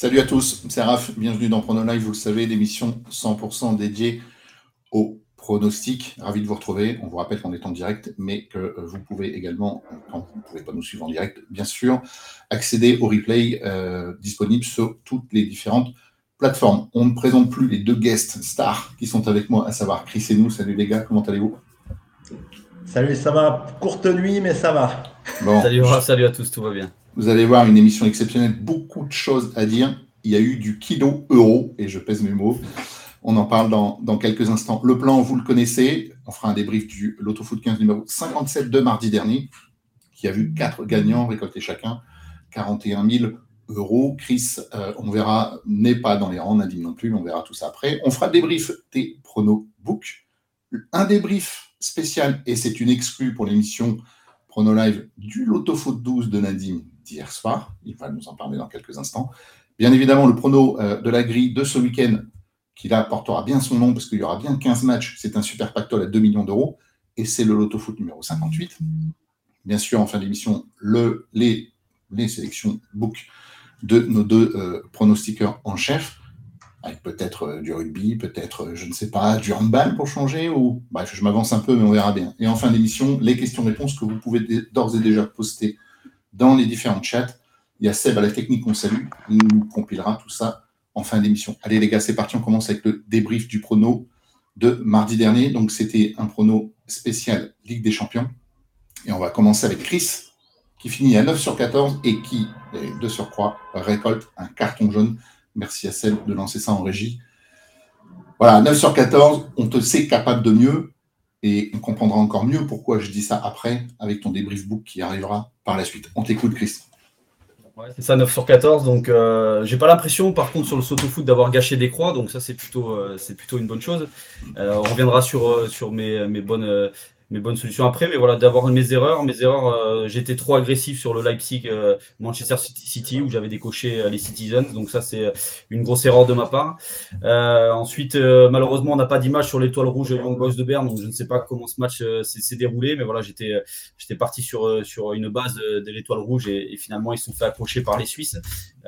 Salut à tous, c'est Raph, bienvenue dans Prono Live, vous le savez, l'émission 100% dédiée au pronostic. Ravi de vous retrouver. On vous rappelle qu'on est en direct, mais que euh, vous pouvez également, quand vous ne pouvez pas nous suivre en direct, bien sûr, accéder au replay euh, disponible sur toutes les différentes plateformes. On ne présente plus les deux guests stars qui sont avec moi, à savoir Chris et nous. Salut les gars, comment allez-vous? Salut, ça va. Courte nuit, mais ça va. Salut, salut à tous, tout va bien. Vous allez voir une émission exceptionnelle, beaucoup de choses à dire. Il y a eu du kilo euro, et je pèse mes mots. On en parle dans, quelques instants. Le plan, vous le connaissez. On fera un débrief du Lotto Foot 15 numéro 57 de mardi dernier, qui a vu quatre gagnants récolter chacun 41 000 euros. Chris, euh, on verra, n'est pas dans les rangs, Nadine non plus, mais on verra tout ça après. On fera le débrief des pronos book. Un débrief spécial, et c'est une exclue pour l'émission Prono Live du Lotto Foot 12 de Nadine d'hier soir. Il va nous en parler dans quelques instants. Bien évidemment, le prono euh, de la grille de ce week-end, qui là portera bien son nom parce qu'il y aura bien 15 matchs. C'est un super pactole à 2 millions d'euros et c'est le Loto Foot numéro 58. Bien sûr, en fin d'émission, le, les, sélections book de nos deux euh, en chef, avec peut-être euh, du rugby, peut-être, je ne sais pas, du handball pour changer, ou bref, je m'avance un peu, mais on verra bien. Et en fin d'émission, les questions-réponses que vous pouvez d'ores et déjà poster dans les différents chats. Il y a Seb à la technique qu'on salue, il nous compilera tout ça en fin d'émission. Allez les gars, c'est parti, on commence avec le débrief du prono de mardi dernier. Donc c'était un prono spécial Ligue des Champions. Et on va commencer avec Chris, qui finit à 9 sur 14 et qui, de surcroît, récolte un carton jaune. Merci à Seb de lancer ça en régie. Voilà, 9 sur 14, on te sait capable de mieux et on comprendra encore mieux pourquoi je dis ça après avec ton débrief book qui arrivera par la suite. On t'écoute, Chris. Ouais, c'est ça, 9 sur 14. Donc, euh, j'ai pas l'impression, par contre, sur le soto-foot d'avoir gâché des croix. Donc, ça, c'est plutôt, euh, c'est plutôt une bonne chose. Euh, on reviendra sur, sur mes, mes bonnes mes bonnes solutions après. Mais voilà, d'avoir mes erreurs. Mes erreurs, euh, j'étais trop agressif sur le Leipzig euh, Manchester City où j'avais décoché euh, les Citizens. Donc ça, c'est une grosse erreur de ma part. ensuite, malheureusement, on n'a pas d'image sur l'étoile rouge Young Boys de Berne. Donc je ne sais pas comment ce match s'est déroulé. Mais voilà, j'étais j'étais parti sur, sur une base de l'étoile rouge et, finalement, ils sont fait accrocher par les Suisses.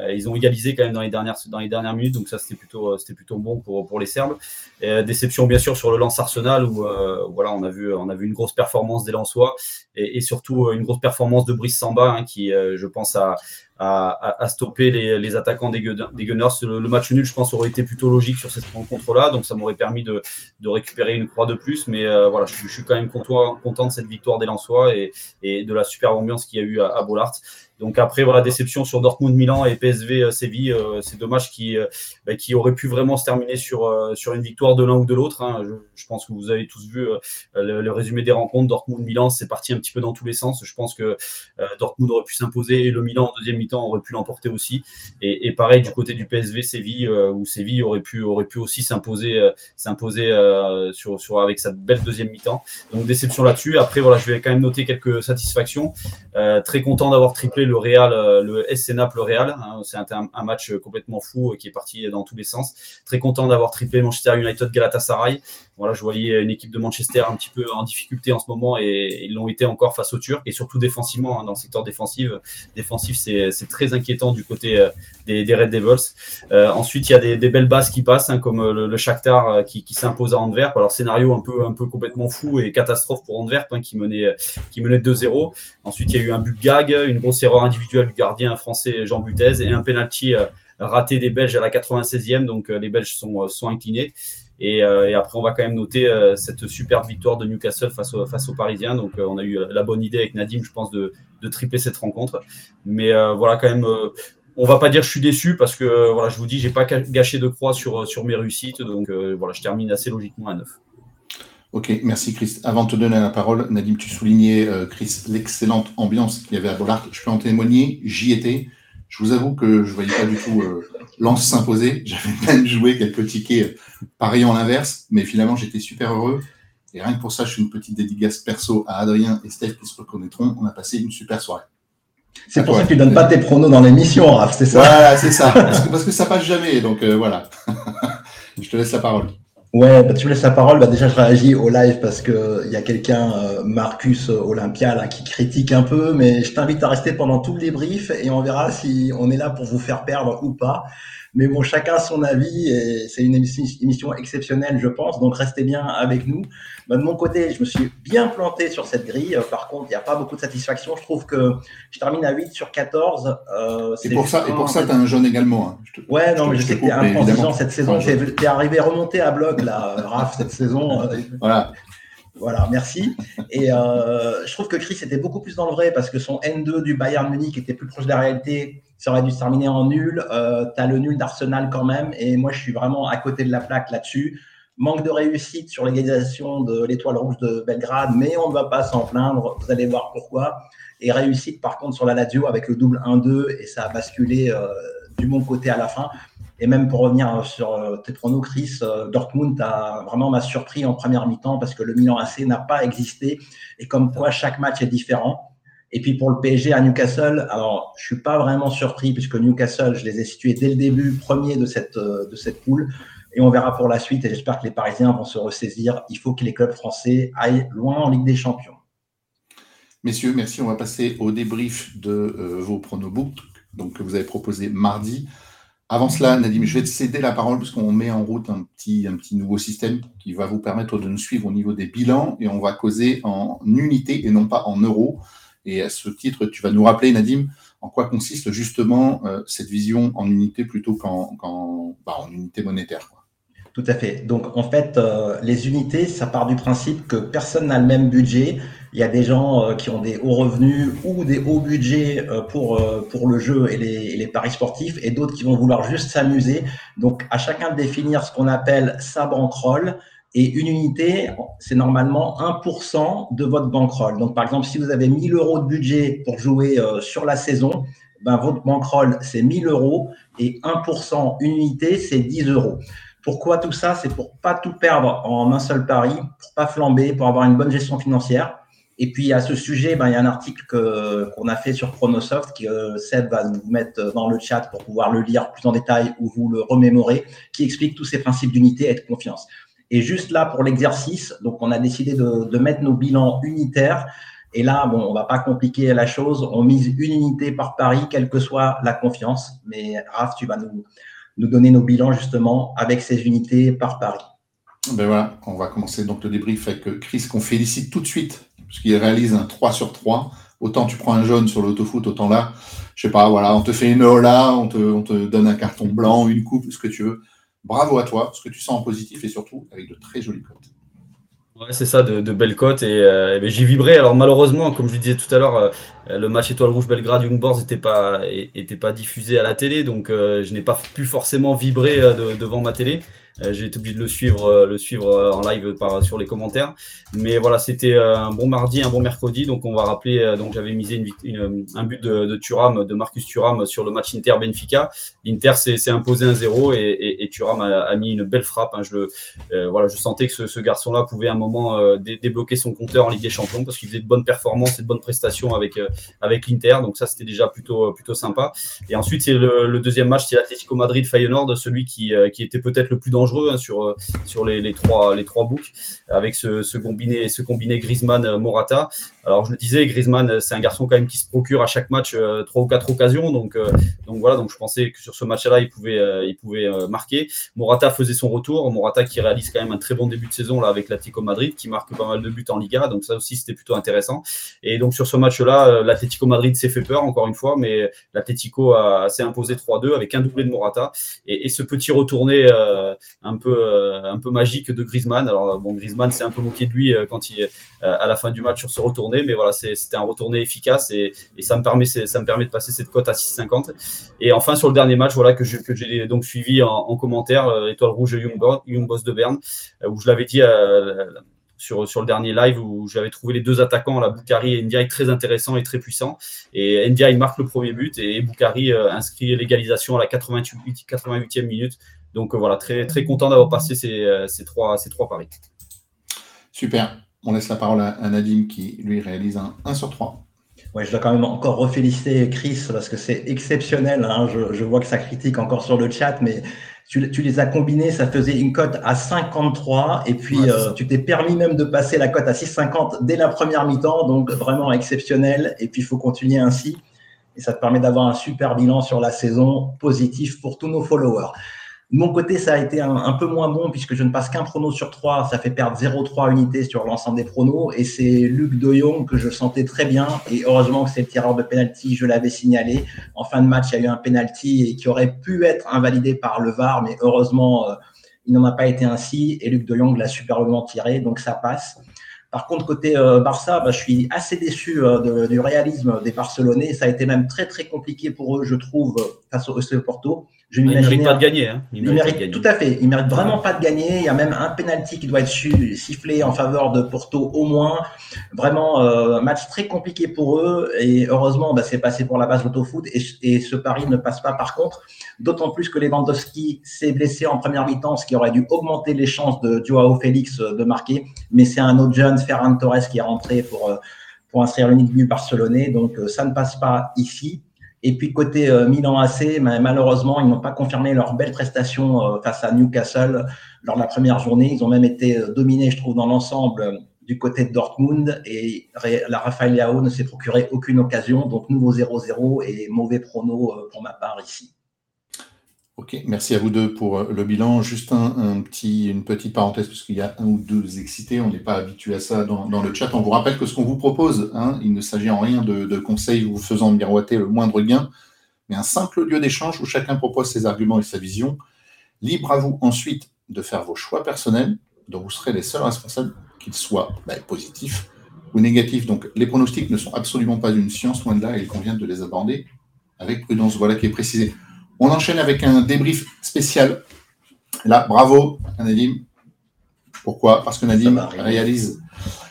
Ils ont égalisé quand même dans les dernières, minutes. Donc ça, c'était plutôt, c'était plutôt bon pour, pour les Serbes. déception, bien sûr, sur le lance Arsenal où voilà, on a vu, on a vu une grosse performance des Lensois et, surtout euh, une grosse performance de Brice Samba hein, qui, euh, je pense, a, à, stopper les, attaquants des, Gunners. Le, match nul, je pense, aurait été plutôt logique sur cette rencontre-là. Donc, ça m'aurait permis de, récupérer une croix de plus. Mais euh, voilà, je, suis quand même content, content, de cette victoire des Lensois et, et de la super ambiance qu'il y a eu à, à Bollard. Donc après, voilà, déception sur Dortmund, Milan et PSV euh, Séville. Euh, c'est dommage qui, bah, qui aurait pu vraiment se terminer sur, sur une victoire de l'un ou de l'autre. Hein. Je, pense que vous avez tous vu le, résumé des rencontres. Dortmund, Milan, c'est parti un petit peu dans tous les sens. Je pense que Dortmund aurait pu s'imposer et le Milan en deuxième mi-temps aurait pu l'emporter aussi. Et, pareil du côté du PSV Séville, où Séville aurait pu, aurait pu aussi s'imposer s'imposer sur, sur, avec sa belle deuxième mi-temps. Donc déception là-dessus. Après, voilà, je vais quand même noter quelques satisfactions. très content d'avoir triplé le Real, euh, le SC Naples le Real. Hein, c'est un, match complètement fou euh, qui est parti dans tous les sens. Très content d'avoir triplé Manchester United Galatasaray. Voilà, je voyais une équipe de Manchester un petit peu en difficulté en ce moment et ils l'ont été encore face aux Turcs et surtout défensivement hein, dans le secteur défensif. Défensif, c'est très inquiétant du côté euh, des, Red Devils. ensuite, il y a des, belles bases qui passent, hein, comme le, Shakhtar qui, s'impose à Antwerp. Alors scénario un peu un peu complètement fou et catastrophe pour Antwerp qui menait qui menait 2-0. Ensuite, il y a eu un but gag, une grosse erreur individuel du gardien français Jean Butez et un penalty euh, raté des Belges à la 96e. Donc euh, les Belges sont, euh, sont inclinés. Et, après, on va quand même noter cette superbe victoire de Newcastle face, face aux Parisiens. Donc, on a eu la bonne idée avec Nadim, je pense, de, de tripler cette rencontre. Mais voilà, quand même, on va pas dire que je suis déçu parce que voilà, je vous dis, j'ai pas gâché de croix sur, sur mes réussites. Donc, voilà, je termine assez logiquement à 9. Ok, merci Chris. Avant de te donner la parole, Nadim, tu soulignais, euh, Chris, l'excellente ambiance qu'il y avait à Bollard. Je peux en témoigner, j'y étais. Je vous avoue que je ne voyais pas du tout euh, Lance s'imposer. J'avais même joué quelques tickets euh, pareil en l'inverse, mais finalement j'étais super heureux. Et rien que pour ça, je fais une petite dédicace perso à Adrien et Steph qui se reconnaîtront. On a passé une super soirée. C'est pour ça que tu ne donnes pas tes pronos dans l'émission, c'est ça? Voilà, c'est ça. Parce que, parce que, ça passe jamais. Donc voilà. je te laisse la parole. Ouais, bah, tu me laisses la parole. Bah, déjà, je réagis au live parce que il y a quelqu'un, euh, Marcus Olympia, là, qui critique un peu, mais je t'invite à rester pendant tout le débrief et on verra si on est là pour vous faire perdre ou pas. Mais bon, chacun son avis et c'est une émission exceptionnelle, je pense. Donc restez bien avec nous. Bah, de mon côté, je me suis bien planté sur cette grille. Par contre, il n'y a pas beaucoup de satisfaction. Je trouve que je termine à 8 sur 14. Euh, et pour ça, et pour ça, tu as un jaune également. Hein. ouais, non, mais je sais que tu es intransigeant cette saison. Tu es, arrivé remonté à bloc, là, Raph, cette saison. Euh, voilà. Voilà, merci. Et euh, je trouve que Chris était beaucoup plus dans le vrai parce que son N2 du Bayern Munich était plus proche de la réalité. Ça aurait dû se terminer en nul. Euh, tu as le nul d'Arsenal quand même. Et moi, je suis vraiment à côté de la plaque là-dessus. Manque de réussite sur l'égalisation de l'étoile rouge de Belgrade, mais on ne va pas s'en plaindre. Vous allez voir pourquoi. Et réussite, par contre, sur la Lazio avec le double 1-2. Et ça a basculé euh, du bon côté à la fin. Et même pour revenir sur euh, tes pronos, Chris, euh, Dortmund a vraiment m'a surpris en première mi-temps parce que le Milan AC n'a pas existé et comme quoi chaque match est différent. Et puis pour le PSG à Newcastle, alors je suis pas vraiment surpris puisque Newcastle, je les ai situés dès le début premier de cette euh, de cette poule et on verra pour la suite et j'espère que les Parisiens vont se ressaisir. Il faut que les clubs français aillent loin en Ligue des Champions. Messieurs, merci. On va passer au débrief de vos pronobooks donc que vous avez proposé mardi. Avant cela, Nadim, je vais te céder la parole parce qu'on met en route un petit, un petit nouveau système qui va vous permettre de nous suivre au niveau des bilans et on va causer en unités et non pas en euros. Et à ce titre, tu vas nous rappeler, Nadim, en quoi consiste justement euh, cette vision en unité plutôt qu'en bah, unité monétaire. Tout à fait. Donc en fait, euh, les unités, ça part du principe que personne n'a le même budget. Il y a des gens euh, qui ont des hauts revenus ou des hauts budgets pour pour le jeu et les, les paris sportifs, et d'autres qui vont vouloir juste s'amuser. Donc à chacun de définir ce qu'on appelle sa bankroll. Et une unité, c'est normalement 1% de votre bankroll. Donc par exemple, si vous avez 1000 euros de budget pour jouer sur la saison, ben, votre bankroll, c'est 1000 euros et 1% une unité, c'est 10 euros. Pourquoi tout ça? C'est pour pas tout perdre en un seul pari, pour pas flamber, pour avoir une bonne gestion financière. Et puis à ce sujet, ben, il y a un article qu'on a fait sur Chronosoft que euh, Seb va vous mettre dans le chat pour pouvoir le lire plus en détail ou vous le remémorer, qui explique tous ces principes d'unité et de confiance. Et juste là pour l'exercice, donc on a décidé de, mettre nos bilans unitaires. Et là, bon, on va pas compliquer la chose. On mise une unité par pari, quelle que soit la confiance. Mais Raph, tu vas nous, donner nos bilans justement avec ces unités par Paris. Ben voilà, on va commencer donc le débrief avec Chris qu'on félicite tout de suite puisqu'il réalise un 3 sur 3. Autant tu prends un jaune sur l'autofoot, autant là, je sais pas, voilà, on te fait une ola, on te, on te donne un carton blanc, une coupe, ce que tu veux. Bravo à toi, ce que tu sens en positif et surtout avec de très jolies cotes. Ouais, c'est ça, de, belles cotes. Et, euh, ben, j'ai vibré. Alors malheureusement, comme je disais tout à l'heure, euh, le match Étoile Rouge Belgrade Young Boys n'était pas, était pas diffusé à la télé, donc euh, je n'ai pas pu forcément vibrer devant ma télé. Euh, j'ai été obligé de le suivre, euh, le suivre euh, en live sur les commentaires. Mais voilà, c'était un bon mardi, un bon mercredi. Donc on va rappeler, donc j'avais misé un but de, Thuram, de Marcus Thuram sur le match Inter-Benfica. L'Inter s'est imposé un 0 et, et, Thuram a, mis une belle frappe. Hein. Je, voilà, je sentais que ce, garçon-là pouvait à un moment débloquer son compteur en Ligue des Champions parce qu'il faisait de bonnes performances et de bonnes prestations avec, avec l'Inter. Donc ça, c'était déjà plutôt, plutôt sympa. Et ensuite, c'est le, le, deuxième match, c'est l'Atlético Madrid-Feyenoord, celui qui, qui était peut-être le plus dangereux Hein, sur, euh, sur les, trois, les trois books avec ce, ce, combiné, ce combiné Griezmann-Morata. Alors, je le disais, Griezmann, c'est un garçon quand même qui se procure à chaque match euh, trois ou quatre occasions. Donc, euh, donc voilà, donc je pensais que sur ce match-là, il pouvait, il pouvait marquer. Morata faisait son retour. Morata qui réalise quand même un très bon début de saison là avec l'Atlético Madrid, qui marque pas mal de buts en Liga. Donc ça aussi, c'était plutôt intéressant. Et donc sur ce match-là, l'Atlético Madrid s'est fait peur encore une fois, mais l'Atlético s'est imposé 3-2 avec un doublé de Morata et, et ce petit retourné un peu, euh, un peu magique de Griezmann. Alors, bon, Griezmann s'est un peu moqué de lui euh, quand il, euh, à la fin du match sur ce retourné, mais voilà, c'était un retourné efficace et, et, ça, me permet, de passer cette cote à 6,50. Et enfin, sur le dernier match, voilà, que j'ai donc suivi en, commentaire, Étoile Rouge Young, Young Boss de Berne, où je l'avais dit sur, sur le dernier live où j'avais trouvé les deux attaquants, la Boukari et Ndiaye, très intéressants et très puissants. Et Ndiaye marque le premier but et Boukari inscrit l'égalisation à la 88, 88e minute donc euh, voilà, très, content d'avoir passé euh, ces trois paris. Super. On laisse la parole à, Nadim qui lui réalise un 1 sur 3. Ouais, je dois quand même encore reféliciter Chris parce que c'est exceptionnel. Hein. Je, je, vois que ça critique encore sur le chat, mais tu, les as combinés, ça faisait une cote à 53. Et puis, euh, tu t'es permis même de passer la cote à 6,50 dès la première mi-temps. Donc, vraiment exceptionnel. Et puis, il faut continuer ainsi. Et ça te permet d'avoir un super bilan sur la saison positif pour tous nos followers. De mon côté, ça a été un, peu moins bon puisque je ne passe qu'un prono sur 3. Ça fait perdre 0,3 unités sur l'ensemble des pronos. Et c'est Luc De Jong que je sentais très bien. Et heureusement que c'est le tireur de penalty, je l'avais signalé. En fin de match, il y a eu un penalty qui aurait pu être invalidé par le VAR, mais heureusement, euh, il n'en a pas été ainsi. Et Luc De Jong l'a superbement tiré, donc ça passe. Par contre, côté euh, Barça, bah, je suis assez déçu euh, du réalisme des Barcelonais. Ça a été même très très compliqué pour eux, je trouve, face au FC Porto. Je il ne pas de gagner. Hein. Il, mérite, tout à fait. Il mérite vraiment pas de gagner. Il y a même un penalty qui doit être sifflé en faveur de Porto au moins. Vraiment euh, un match très compliqué pour eux. Et heureusement, bah, c'est passé pour la base d'autofoot. Et, et ce pari ne passe pas par contre. D'autant plus que Lewandowski s'est blessé en première mi-temps, ce qui aurait dû augmenter les chances de Joao Félix de marquer. Mais c'est un autre jeune, Ferran Torres, qui est rentré pour, euh, pour inscrire l'unique but barcelonais. Donc euh, ça ne passe pas ici. Et puis côté euh, Milan AC, malheureusement, ils n'ont pas confirmé leur belle prestation euh, face à Newcastle lors de la première journée. Ils ont même été euh, dominés, je trouve, dans l'ensemble du côté de Dortmund. Et la Rafael ne s'est procuré aucune occasion. Donc nouveau 0-0 et mauvais prono pour ma part ici. Ok, merci à vous deux pour euh, le bilan. Juste une petite parenthèse, parce qu'il y a un ou deux excités, on n'est pas habitué à ça dans, le chat. On vous rappelle que ce qu'on vous propose, hein, il ne s'agit en rien de, conseils vous faisant miroiter le moindre gain, mais un simple lieu d'échange où chacun propose ses arguments et sa vision. Libre à vous ensuite de faire vos choix personnels, dont vous serez les seuls responsables, qu'ils soient bah, positifs ou négatifs. Donc les pronostics ne sont absolument pas une science, loin de là, et il convient de les aborder avec prudence. Voilà qui est précisé. On enchaîne avec un débrief spécial. Là, bravo Nadim. Pourquoi? Parce que Nadim réalise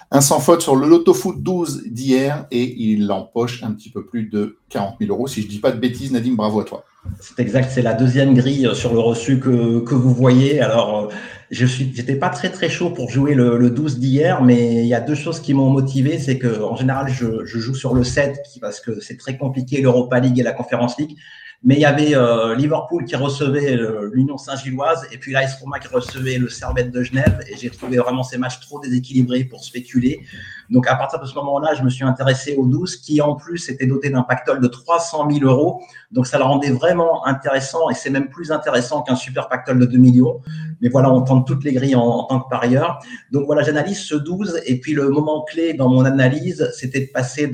un sans faute sur le Loto Foot 12 d'hier et il empoche un petit peu plus de 40 000 euros. Si je ne dis pas de bêtises, Nadim, bravo à toi. C'est exact, c'est la deuxième grille sur le reçu que, vous voyez. Alors, euh, je suis, j'étais pas très très chaud pour jouer le, 12 d'hier, mais il y a deux choses qui m'ont motivé. C'est que en général, je, je, joue sur le 7 parce que c'est très compliqué l'Europa League et la Conference League. Mais il y avait euh, Liverpool qui recevait l'Union Saint-Gilloise et puis l'AS Roma qui recevait le Servette de Genève. Et j'ai trouvé vraiment ces matchs trop déséquilibrés pour spéculer. Donc à partir de ce moment-là, je me suis intéressé aux 12 qui en plus étaient dotés d'un pactole de 300 000 euros. Donc ça le rendait vraiment intéressant et c'est même plus intéressant qu'un super pactole de 2 millions. Mais voilà, on tente toutes les grilles en, tant que parieur. Donc voilà, j'analyse ce 12 et puis le moment clé dans mon analyse, c'était de passer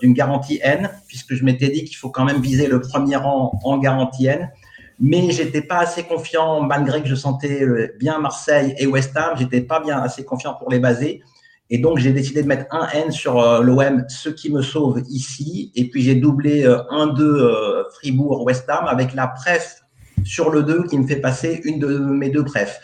d'une garantie N puisque je m'étais dit qu'il faut quand même viser le premier rang en garantie N mais j'étais pas assez confiant malgré que je sentais bien Marseille et West Ham, j'étais pas bien assez confiant pour les baser. Et donc, j'ai décidé de mettre un N sur euh, l'OM, ce qui me sauve ici. Et puis, j'ai doublé 1-2 euh, euh, Fribourg-West Ham avec la pref sur le 2 qui me fait passer une de mes deux prefs.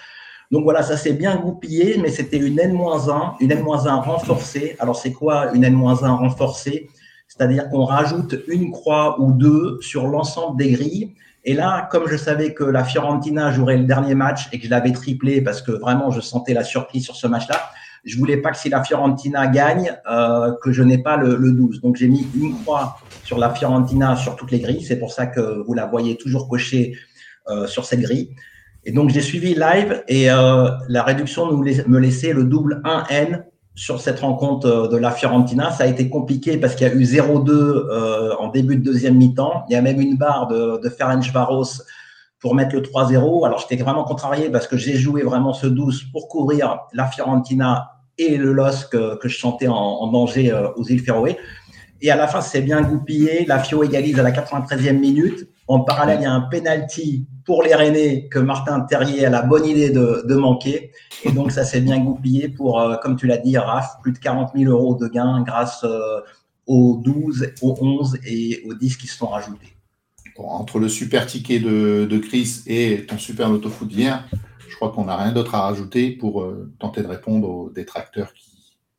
Donc voilà, ça s'est bien goupillé, mais c'était une N-1, une N-1 renforcée. Alors, c'est quoi une N-1 renforcée? C'est-à-dire qu'on rajoute une croix ou deux sur l'ensemble des grilles. Et là, comme je savais que la Fiorentina jouerait le dernier match et que je l'avais triplé parce que vraiment je sentais la surprise sur ce match-là, je voulais pas que si la Fiorentina gagne, euh, que je n'ai pas le, le 12. Donc j'ai mis une croix sur la Fiorentina sur toutes les grilles. C'est pour ça que vous la voyez toujours cochée euh, sur cette grille. Et donc j'ai suivi live et euh, la réduction me laissait le double 1N sur cette rencontre de la Fiorentina. Ça a été compliqué parce qu'il y a eu 0-2 euh, en début de deuxième mi-temps. Il y a même une barre de, de Ferenc Varos pour mettre le 3-0. Alors, j'étais vraiment contrarié parce que j'ai joué vraiment ce 12 pour couvrir la Fiorentina et le LOSC que, je chantais en, danger euh, aux îles Féroé. Et à la fin, c'est bien goupillé. La Fio égalise à la 93e minute. En parallèle, il y a un penalty pour les Rennais que Martin Terrier a la bonne idée de, manquer. Et donc, ça s'est bien goupillé pour, euh, comme tu l'as dit, Raph, plus de 40 000 euros de gains grâce euh, aux 12, aux 11 et aux 10 qui se sont rajoutés entre le super ticket de, Chris et ton super loto foot d'hier, je crois qu'on n'a rien d'autre à rajouter pour euh, tenter de répondre aux détracteurs qui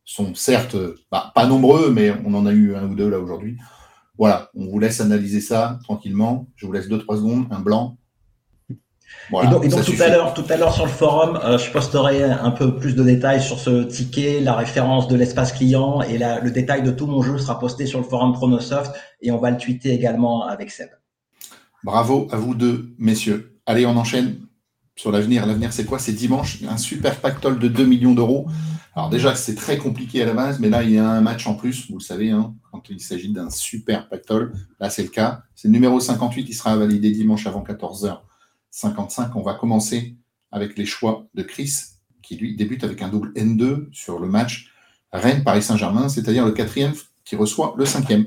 sont certes bah, pas nombreux, mais on en a eu un ou deux là aujourd'hui. Voilà, on vous laisse analyser ça tranquillement. Je vous laisse deux trois secondes, un blanc. et donc, tout à l'heure, tout à l'heure sur le forum, euh, je posterai un peu plus de détails sur ce ticket, la référence de l'espace client et le détail de tout mon jeu sera posté sur le forum Pronosoft et on va le tweeter également avec Seb. Bravo à vous deux, messieurs. Allez, on enchaîne sur l'avenir. L'avenir, c'est quoi? C'est dimanche, un super pactole de 2 millions d'euros. Alors déjà, c'est très compliqué à la base, mais là, il y a un match en plus, vous le savez, hein, quand il s'agit d'un super pactole. Là, c'est le cas. C'est le numéro 58 qui sera validé dimanche avant 14h55. On va commencer avec les choix de Chris, qui lui débute avec un double N2 sur le match Rennes-Paris Saint-Germain, c'est-à-dire le quatrième qui reçoit le cinquième.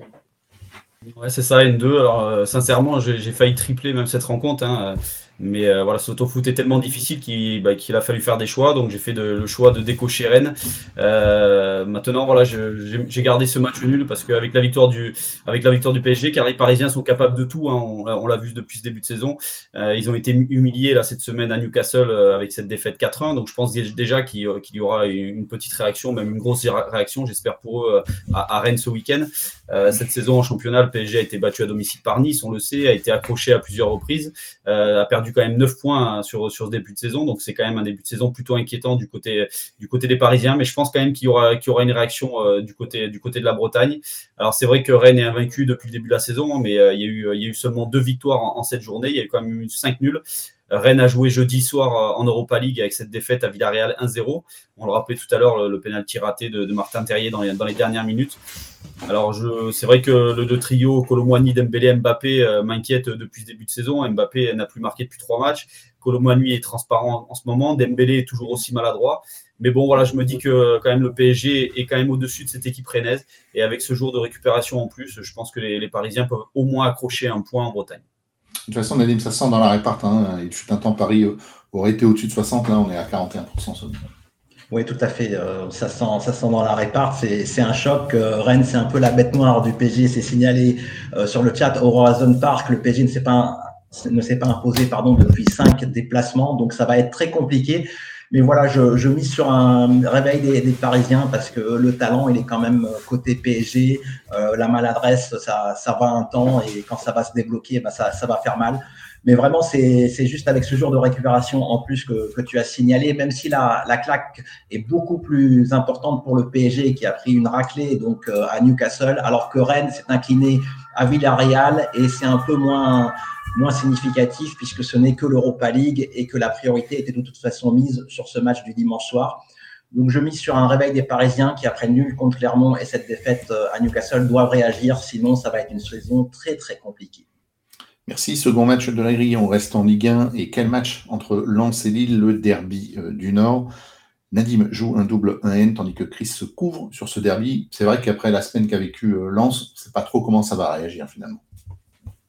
Ouais, c'est ça, N2. Alors, euh, sincèrement, j'ai failli tripler même cette rencontre. Hein. Mais euh, voilà, ce auto-foot est tellement difficile bah, qu'il a fallu faire des choix. Donc j'ai fait le choix de décocher Rennes. Euh, maintenant, voilà, j'ai gardé ce match nul parce qu'avec la victoire du, la victoire du PSG, car les Parisiens sont capables de tout. Hein, on, l'a vu depuis ce début de saison. Euh, ils ont été humiliés là cette semaine à Newcastle avec cette défaite 4-1. Donc je pense déjà qu'il y aura une petite réaction, même une grosse réaction, j'espère pour eux, à, Rennes ce week-end. cette saison en championnat, le PSG a été battu à domicile par Nice, on le sait, a été accroché à plusieurs reprises, a perdu quand même 9 points hein, sur, sur ce début de saison. Donc, c'est quand même un début de saison plutôt inquiétant du côté, du côté des Parisiens. Mais je pense quand même qu'il y aura, qu'il y aura une réaction euh, du, côté, du côté de la Bretagne. Alors, c'est vrai que Rennes est invaincu depuis le début de la saison, mais euh, il, y a eu, il y a eu seulement deux victoires en, cette journée. Il y a eu quand même eu 5 nuls. Rennes a joué jeudi soir euh, en Europa League avec cette défaite à Villarreal 1-0. On le rappelait tout à l'heure, le, pénalty raté de, Martin Terrier dans les, dernières minutes. Alors, c'est vrai que le, trio Colomboigny, Dembélé, Mbappé euh, m'inquiète depuis ce début de saison. Mbappé n'a plus marqué depuis trois matchs. Colomboigny est transparent en, ce moment. Dembélé est toujours aussi maladroit. Mais bon, voilà, je me dis que quand même le PSG est quand même au-dessus de cette équipe rennaise. Et avec ce jour de récupération en plus, je pense que les Parisiens peuvent au moins accrocher un point en Bretagne. De toute façon, Nadim, ça sent dans la réparte. Hein. Il fut un temps, Paris euh, aurait été au-dessus de 60. Là, on est à 41% seulement. Oui, tout à fait. Euh, ça, sent, ça sent dans la réparte. C'est un choc. Euh, Rennes, c'est un peu la bête noire du PSG. C'est signalé sur le chat Horizon Park. Le PSG ne s'est pas, pas imposé pardon, depuis cinq déplacements. Donc, ça va être très compliqué. Mais voilà, je, je mise sur un réveil des, des, Parisiens parce que le talent, il est quand même côté PSG. Euh, la maladresse, ça, ça va un temps et quand ça va se débloquer, bah ça, ça va faire mal. Mais vraiment, c'est juste avec ce jour de récupération en plus que, que tu as signalé, même si la, la, claque est beaucoup plus importante pour le PSG qui a pris une raclée donc euh, à Newcastle, alors que Rennes s'est incliné à Villarreal et c'est un peu moins moins significatif puisque ce n'est que l'Europa League et que la priorité était de toute façon mise sur ce match du dimanche soir. Donc je mise sur un réveil des Parisiens qui, après nul contre Clermont et cette défaite euh, à Newcastle, doivent réagir, sinon ça va être une saison très très compliquée. Merci. Second match de la grille, on reste en Ligue 1. Et quel match entre Lens et Lille, le derby euh, du Nord? Nadim joue un double 1N tandis que Chris se couvre sur ce derby. C'est vrai qu'après la semaine qu'a vécu euh, Lens, on ne sait pas trop comment ça va réagir finalement.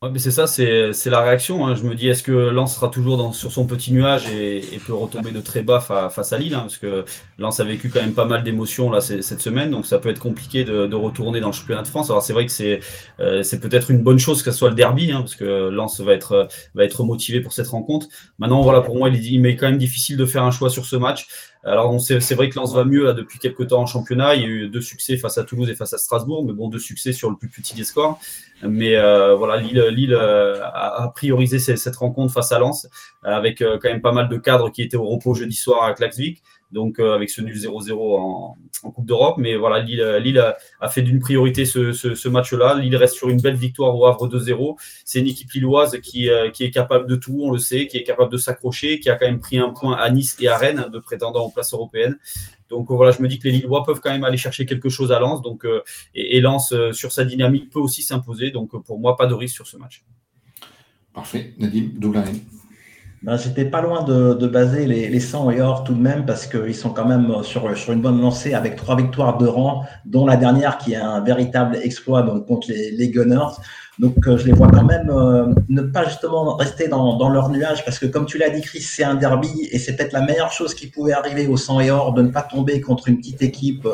Ouais, mais c'est ça, c'est la réaction. Hein. Je me dis, est-ce que Lens sera toujours dans, sur son petit nuage et, peut retomber de très bas face à Lille hein, Parce que Lens a vécu quand même pas mal d'émotions cette semaine, donc ça peut être compliqué de, de retourner dans le championnat de France. Alors c'est vrai que c'est euh, peut-être une bonne chose que ce soit le derby, hein, parce que Lens va être va être motivé pour cette rencontre. Maintenant, voilà, pour moi, il, il m'est quand même difficile de faire un choix sur ce match. Alors, c'est vrai que Lens va mieux là, depuis quelques temps en championnat. Il y a eu deux succès face à Toulouse et face à Strasbourg, mais bon, deux succès sur le plus petit des scores. Mais euh, voilà, Lille, Lille euh, a, priorisé cette rencontre face à Lens, avec euh, quand même pas mal de cadres qui étaient au repos jeudi soir à Klaxvik donc euh, avec ce nul 0-0 en, Coupe d'Europe. Mais voilà, Lille, Lille a, fait d'une priorité ce, match-là. Lille reste sur une belle victoire au Havre 2-0. C'est une équipe lilloise qui, euh, qui est capable de tout, on le sait, qui est capable de s'accrocher, qui a quand même pris un point à Nice et à Rennes de prétendants aux places européennes. Donc voilà, je me dis que les Lillois peuvent quand même aller chercher quelque chose à Lens. Donc, euh, et, Lens, sur sa dynamique, peut aussi s'imposer. Donc pour moi, pas de risque sur ce match. Parfait. Nadim, double ben, J'étais pas loin de, de baser les, les 100 et or tout de même parce qu'ils sont quand même sur, sur une bonne lancée avec trois victoires de rang, dont la dernière qui est un véritable exploit donc, contre les, les Gunners. Donc euh, je les vois quand même euh, ne pas justement rester dans, dans, leur nuage parce que comme tu l'as dit Chris, c'est un derby et c'est peut-être la meilleure chose qui pouvait arriver au 100 et or de ne pas tomber contre une petite équipe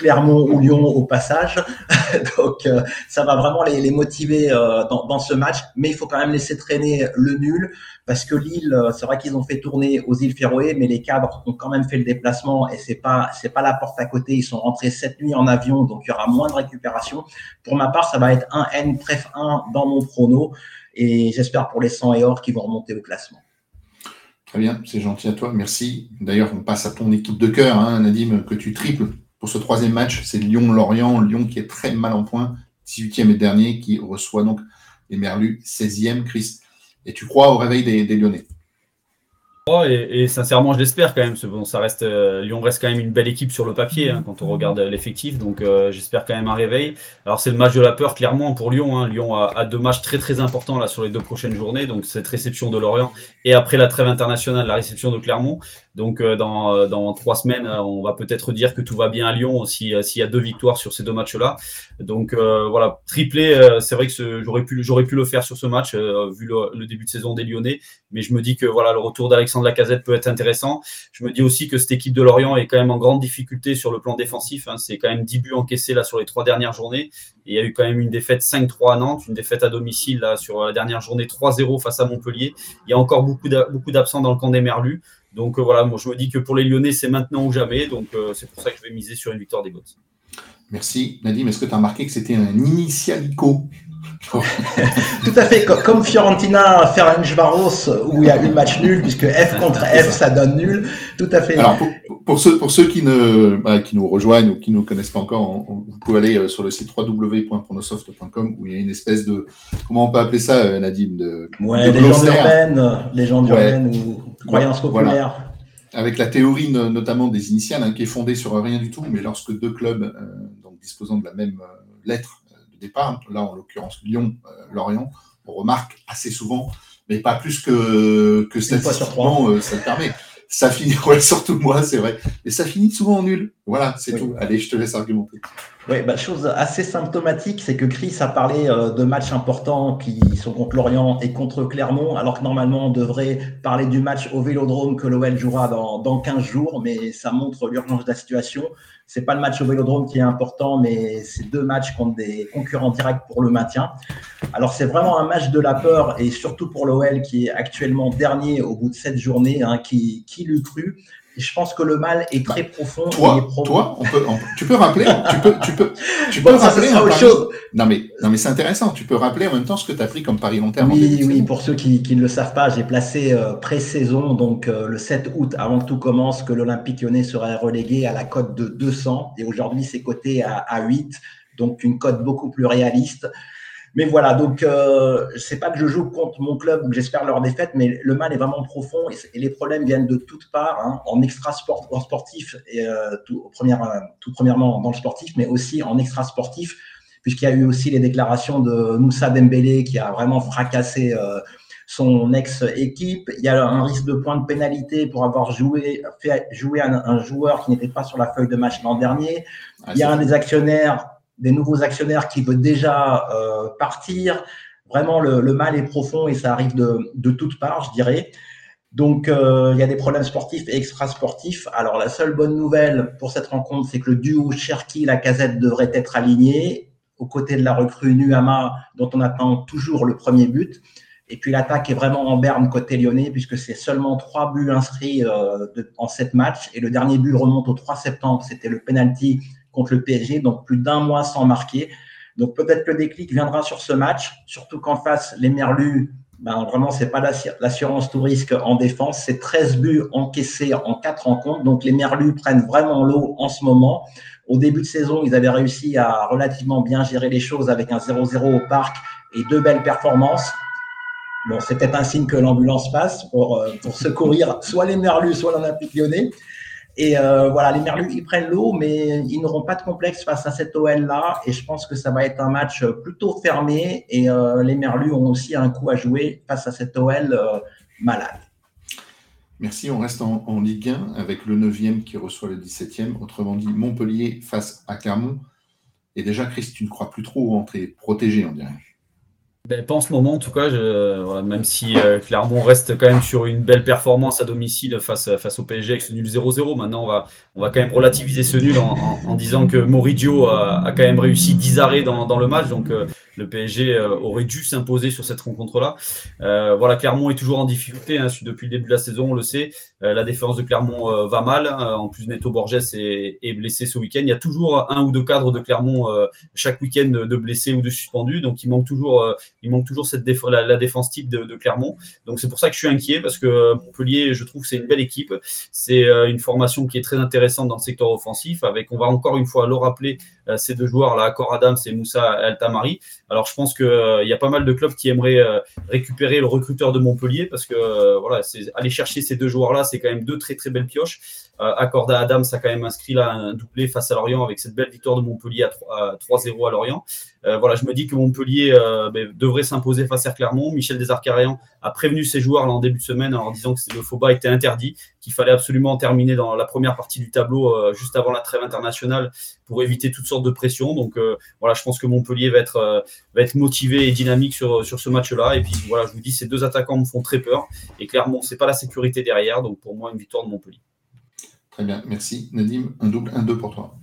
Clermont ou Lyon au passage. Donc euh, ça va vraiment les, motiver euh, dans, dans, ce match, mais il faut quand même laisser traîner le nul parce que Lille, euh, c'est vrai qu'ils ont fait tourner aux îles Féroé, mais les cadres ont quand même fait le déplacement et c'est pas c'est pas la porte à côté. Ils sont rentrés cette nuit en avion, donc il y aura moins de récupération. Pour ma part, ça va être un N trèfle 1 dans mon prono et j'espère pour les 100 et or qui vont remonter au classement. Très bien, c'est gentil à toi, merci. D'ailleurs, on passe à ton équipe de cœur, hein, Nadim, que tu triples pour ce troisième match, c'est Lyon-Lorient. Lyon qui est très mal en point, 18e et dernier, qui reçoit donc les Merlus, 16e, Chris. Et tu crois au réveil des, Lyonnais? Et, sincèrement, je l'espère quand même. Ça reste, euh, Lyon reste quand même une belle équipe sur le papier hein, quand on regarde l'effectif. Donc, euh, j'espère quand même un réveil. Alors, c'est le match de la peur, clairement, pour Lyon. Hein. Lyon a, deux matchs très très importants là sur les deux prochaines journées. Donc, cette réception de Lorient et après la trêve internationale, la réception de Clermont. Donc, euh, dans, dans, trois semaines, on va peut-être dire que tout va bien à Lyon s'il y a deux victoires sur ces deux matchs-là. Donc, voilà, triplé. c'est vrai que j'aurais pu, j'aurais pu le faire sur ce match vu le, le, début de saison des Lyonnais. Mais je me dis que voilà, le retour d'Alexandre de la casette peut être intéressant. Je me dis aussi que cette équipe de Lorient est quand même en grande difficulté sur le plan défensif. Hein. C'est quand même 10 buts encaissés là sur les trois dernières journées. il y a eu quand même une défaite 5-3 à Nantes, une défaite à domicile là sur la dernière journée 3-0 face à Montpellier. Il y a encore beaucoup d'absents dans le camp des Merlus. Donc euh, voilà, moi je me dis que pour les Lyonnais, c'est maintenant ou jamais. Donc euh, c'est pour ça que je vais miser sur une victoire des Bots. Merci. Nadim, est-ce que tu as remarqué que c'était un initialico Tout à fait, comme Fiorentina, Ferencvaros, où il y a une match nul, puisque F contre F, ça donne nul. Tout à fait. Alors, pour, ceux, pour ceux qui, ne, bah, qui nous rejoignent ou qui ne nous connaissent pas encore, vous pouvez aller euh, sur le site www.pronosoft.com où il y a une espèce de, comment on peut appeler ça, euh, Nadim de, Ouais, légendes urbaines, légendes urbaines ou croyances populaires. Avec la théorie notamment des initiales, hein, qui est fondée sur rien du tout, mais lorsque deux clubs, euh, donc disposant de la même lettre, départ, là en l'occurrence Lyon-Lorient, on remarque assez souvent, mais pas plus que, que statistiquement, euh, ça le permet. Ça finit, ouais, surtout moi, c'est vrai. Et ça finit souvent en nul. Voilà, c'est tout. Allez, je te laisse argumenter. Oui, bah, chose assez symptomatique, c'est que Chris a parlé euh, de matchs importants qui sont contre Lorient et contre Clermont, alors que normalement on devrait parler du match au Vélodrome que l'OL jouera dans, dans 15 jours, mais ça montre l'urgence de la situation. C'est pas le match au Vélodrome qui est important, mais c'est deux matchs contre des concurrents directs pour le maintien. Alors c'est vraiment un match de la peur et surtout pour l'OL qui est actuellement dernier au bout de cette journée, hein, qui, qui l'eût cru je pense que le mal est très profond. Toi, toi tu peux rappeler, tu peux, tu peux, tu peux rappeler chose. Non mais, non mais c'est intéressant. Tu peux rappeler en même temps ce que tu as pris comme pari long terme. Oui, oui. Pour ceux qui, qui, ne le savent pas, j'ai placé euh, pré-saison, donc euh, le 7 août, avant que tout commence, que l'Olympique Lyonnais serait relégué à la cote de 200 et aujourd'hui c'est coté à, à 8, donc une cote beaucoup plus réaliste. Mais voilà, donc euh, c'est pas que je joue contre mon club ou que j'espère leur défaite, mais le mal est vraiment profond et, les problèmes viennent de toutes parts, hein, en extra sport, en sportif et euh, tout, première, tout premièrement dans le sportif, mais aussi en extra sportif, puisqu'il y a eu aussi les déclarations de Moussa Dembélé qui a vraiment fracassé euh, son ex-équipe. Il y a un risque de point de pénalité pour avoir joué, fait jouer un, un joueur qui n'était pas sur la feuille de match l'an dernier. Ah, il y a un des actionnaires des nouveaux actionnaires qui veulent déjà euh, partir. Vraiment, le, mal est profond et ça arrive de, de toutes parts, je dirais. Donc, euh, il y a des problèmes sportifs et extra-sportifs. Alors, la seule bonne nouvelle pour cette rencontre, c'est que le duo Cherki-Lacazette devrait être aligné aux côtés de la recrue Nuama, dont on attend toujours le premier but. Et puis, l'attaque est vraiment en berne côté lyonnais, puisque c'est seulement trois buts inscrits euh, en sept matchs. Et le dernier but remonte au 3 septembre. C'était le penalty contre le PSG, donc plus d'un mois sans marquer. Donc peut-être que le déclic viendra sur ce match, surtout qu'en face, les Merlus, ben vraiment, c'est pas l'assurance tout risque en défense. C'est 13 buts encaissés en 4 rencontres. Donc les Merlus prennent vraiment l'eau en ce moment. Au début de saison, ils avaient réussi à relativement bien gérer les choses avec un 0-0 au parc et deux belles performances. Bon, c'est peut-être un signe que l'ambulance passe pour, euh, pour secourir soit les Merlus, soit l'Olympique lyonnais. Et euh, voilà, les Merlus, ils prennent l'eau, mais ils n'auront pas de complexe face à cette OL-là. Et je pense que ça va être un match plutôt fermé. Et euh, les Merlus ont aussi un coup à jouer face à cette OL euh, malade. Merci. On reste en, Ligue 1 avec le 9e qui reçoit le 17e. Autrement dit, Montpellier face à Clermont. Et déjà, Chris, tu ne crois plus trop en tes protégés, on dirait. Ben, pas en ce moment, en tout cas, je, même si euh, Clermont reste quand même sur une belle performance à domicile face, face au PSG avec ce nul 0-0. Maintenant, on va, on va quand même relativiser ce nul en, en, disant que Moridio a, a, quand même réussi 10 arrêts dans, dans le match. Donc, euh, le PSG euh, aurait dû s'imposer sur cette rencontre-là. Euh, voilà, Clermont est toujours en difficulté hein, depuis le début de la saison, on le sait. Euh, la défense de Clermont va mal. Hein. en plus, Neto Borges est, est blessé ce week-end. Il y a toujours un ou deux cadres de Clermont chaque week-end de blessés ou de suspendus. Donc, il manque toujours il manque toujours cette la, défense type de, Clermont. Donc c'est pour ça que je suis inquiet parce que Montpellier, je trouve c'est une belle équipe. C'est une formation qui est très intéressante dans le secteur offensif. Avec, on va encore une fois le rappeler, ces deux joueurs là, Cor Adams et Moussa Altamari. Alors je pense qu'il y a pas mal de clubs qui aimeraient récupérer le recruteur de Montpellier parce que voilà, aller chercher ces deux joueurs-là, c'est quand même deux très très belles pioches. Euh, accordé à Adams a quand même inscrit là un doublé face à Lorient avec cette belle victoire de Montpellier à 3-0 à Lorient. Euh, voilà, je me dis que Montpellier euh, ben, devrait s'imposer face à Clermont. Michel Desarcarian a prévenu ses joueurs là, en début de semaine en disant que le faux bas était interdit, qu'il fallait absolument terminer dans la première partie du tableau juste avant la trêve internationale pour éviter toutes sortes de pressions. Donc voilà, je pense que Montpellier va être, va être motivé et dynamique sur, sur ce match-là. Et puis voilà, je vous dis, ces deux attaquants me font très peur. Et Clermont, c'est pas la sécurité derrière. Donc pour moi, une victoire de Montpellier. Très bien, merci. Nadim, un double, un deux pour toi.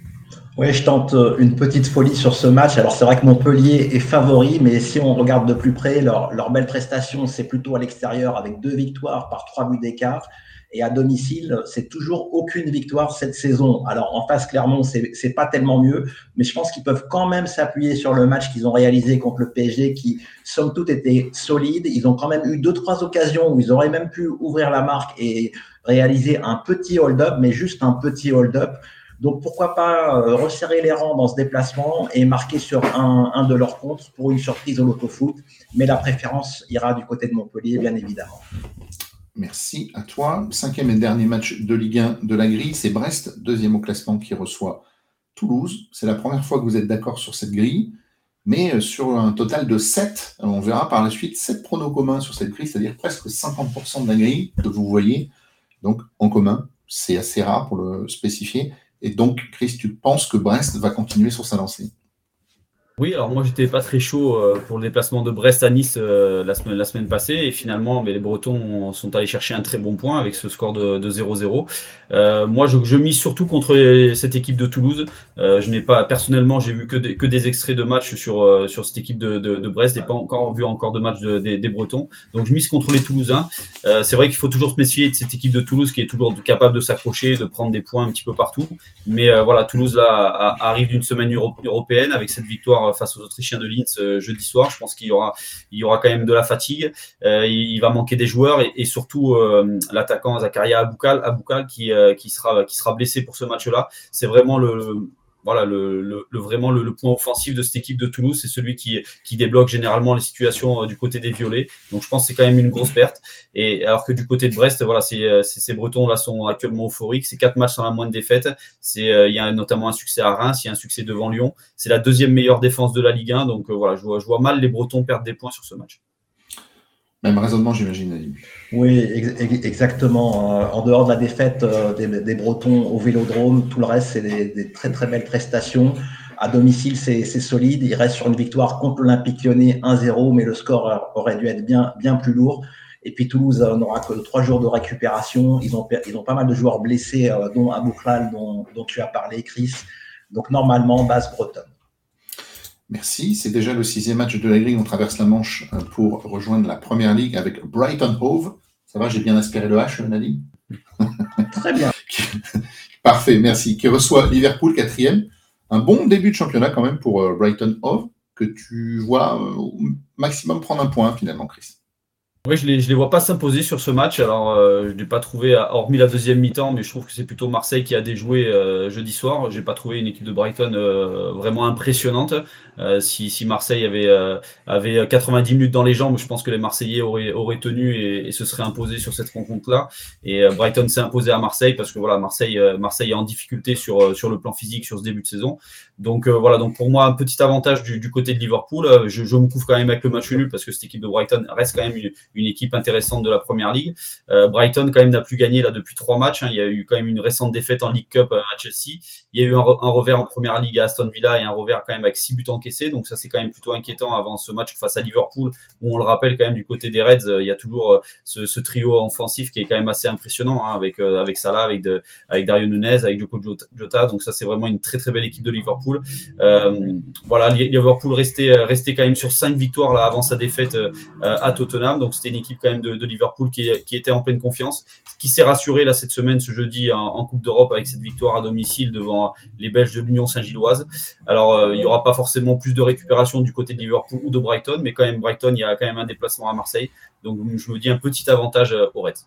Oui, je tente euh, une petite folie sur ce match. Alors, c'est vrai que Montpellier est favori, mais si on regarde de plus près, leur, belle prestation, c'est plutôt à l'extérieur avec deux victoires par trois buts d'écart. Et à domicile, c'est toujours aucune victoire cette saison. Alors, en face, Clermont, c'est pas tellement mieux, mais je pense qu'ils peuvent quand même s'appuyer sur le match qu'ils ont réalisé contre le PSG, qui, somme toute, était solide. Ils ont quand même eu deux, trois occasions où ils auraient même pu ouvrir la marque et réaliser un petit hold-up, mais juste un petit hold-up. Donc pourquoi pas euh, resserrer les rangs dans ce déplacement et marquer sur un, de leurs comptes pour une surprise au loto-foot. Mais la préférence ira du côté de Montpellier, bien évidemment. Merci à toi. Cinquième et dernier match de Ligue 1 de la grille, c'est Brest, deuxième au classement qui reçoit Toulouse. C'est la première fois que vous êtes d'accord sur cette grille, mais euh, sur un total de 7. On verra par la suite 7 pronos communs sur cette grille, c'est-à-dire presque 50% de la grille que vous voyez donc en commun. C'est assez rare pour le spécifier. Et donc, Chris, tu penses que Brest va continuer sur sa lancée? Oui, alors moi j'étais pas très chaud euh, pour le déplacement de Brest à Nice euh, la, semaine, la semaine passée et finalement mais les Bretons sont allés chercher un très bon point avec ce score de, 0-0. Euh, moi je, je, mise surtout contre cette équipe de Toulouse. je n'ai pas personnellement j'ai vu que des, que des extraits de matchs sur, sur cette équipe de, de, de Brest, n'ai pas encore vu encore de matchs des, des, Bretons. Donc je mise contre les Toulousains. c'est vrai qu'il faut toujours se méfier de cette équipe de Toulouse qui est toujours capable de s'accrocher, de prendre des points un petit peu partout. Mais voilà, Toulouse là arrive d'une semaine européenne avec cette victoire face aux Autrichiens de Linz euh, jeudi soir. Je pense qu'il y aura, il y aura quand même de la fatigue. Euh, il va manquer des joueurs et, surtout euh, l'attaquant Zakaria Aboukal, qui, qui, sera, qui sera blessé pour ce match-là. C'est vraiment le, voilà, le, vraiment le, point offensif de cette équipe de Toulouse, c'est celui qui, qui débloque généralement les situations euh, du côté des violets. Donc je pense que c'est quand même une grosse perte. Et alors que du côté de Brest, voilà, euh, ces Bretons là sont actuellement euphoriques. C'est quatre matchs sans la moindre défaite. C'est euh, il y a notamment un succès à Reims, il y a un succès devant Lyon. C'est la deuxième meilleure défense de la Ligue 1. Donc voilà, je vois, je vois mal les Bretons perdre des points sur ce match. Raisonnement, j'imagine. Oui, exactement. Euh, en dehors de la défaite euh, des, Bretons au Vélodrome, tout le reste, c'est des, très très belles prestations. À domicile, c'est solide. Il reste sur une victoire contre l'Olympique lyonnais 1-0, mais le score aurait dû être bien, bien plus lourd. Et puis Toulouse n'aura que trois jours de récupération. Ils ont, ils ont pas mal de joueurs blessés, euh, dont Aboukral, dont, dont tu as parlé, Chris. Donc normalement, base bretonne. Merci. C'est déjà le sixième match de la grille. On traverse la Manche euh, pour rejoindre la première ligue avec Brighton Hove. Ça va, j'ai bien aspiré le H, Nadine Très bien. Parfait, merci. Qui reçoit Liverpool quatrième? Un bon début de championnat quand même pour euh, Brighton Hove, que tu vois euh, au maximum prendre un point finalement, Chris. Oui, je ne les, vois pas s'imposer sur ce match. Alors, euh, je ne l'ai pas trouvé, hormis la deuxième mi-temps, mais je trouve que c'est plutôt Marseille qui a déjoué euh, jeudi soir. Je n'ai pas trouvé une équipe de Brighton euh, vraiment impressionnante. si, Marseille avait, avait 90 minutes dans les jambes, je pense que les Marseillais auraient, tenu et, se seraient imposés sur cette rencontre-là. Et Brighton s'est imposé à Marseille parce que voilà, Marseille, Marseille est en difficulté sur, le plan physique sur ce début de saison. Donc voilà, donc pour moi, un petit avantage du, côté de Liverpool. Je, me couvre quand même avec le match nul parce que cette équipe de Brighton reste quand même une équipe intéressante de la première ligue. Euh, Brighton, quand même, n'a plus gagné là depuis trois matchs. Hein. Il y a eu quand même une récente défaite en League Cup euh, à Chelsea. Il y a eu un, revers en première ligue à Aston Villa et un revers quand même avec six buts encaissés. Donc ça, c'est quand même plutôt inquiétant avant ce match face à Liverpool, où on le rappelle quand même du côté des Reds, euh, il y a toujours ce, trio offensif qui est quand même assez impressionnant hein, avec avec Salah, avec avec Dario Nunez, avec Joko Jota. Donc ça, c'est vraiment une très très belle équipe de Liverpool. voilà, Liverpool restait restait quand même sur cinq victoires là avant sa défaite à Tottenham. Donc c'était une équipe quand même de, Liverpool qui, était en pleine confiance, qui s'est rassuré là cette semaine, ce jeudi en, Coupe d'Europe avec cette victoire à domicile devant les Belges de l'Union Saint-Gilloise. Alors euh, il n'y aura pas forcément plus de récupération du côté de Liverpool ou de Brighton, mais quand même Brighton, il y a quand même un déplacement à Marseille, donc je me dis un petit avantage au Reds.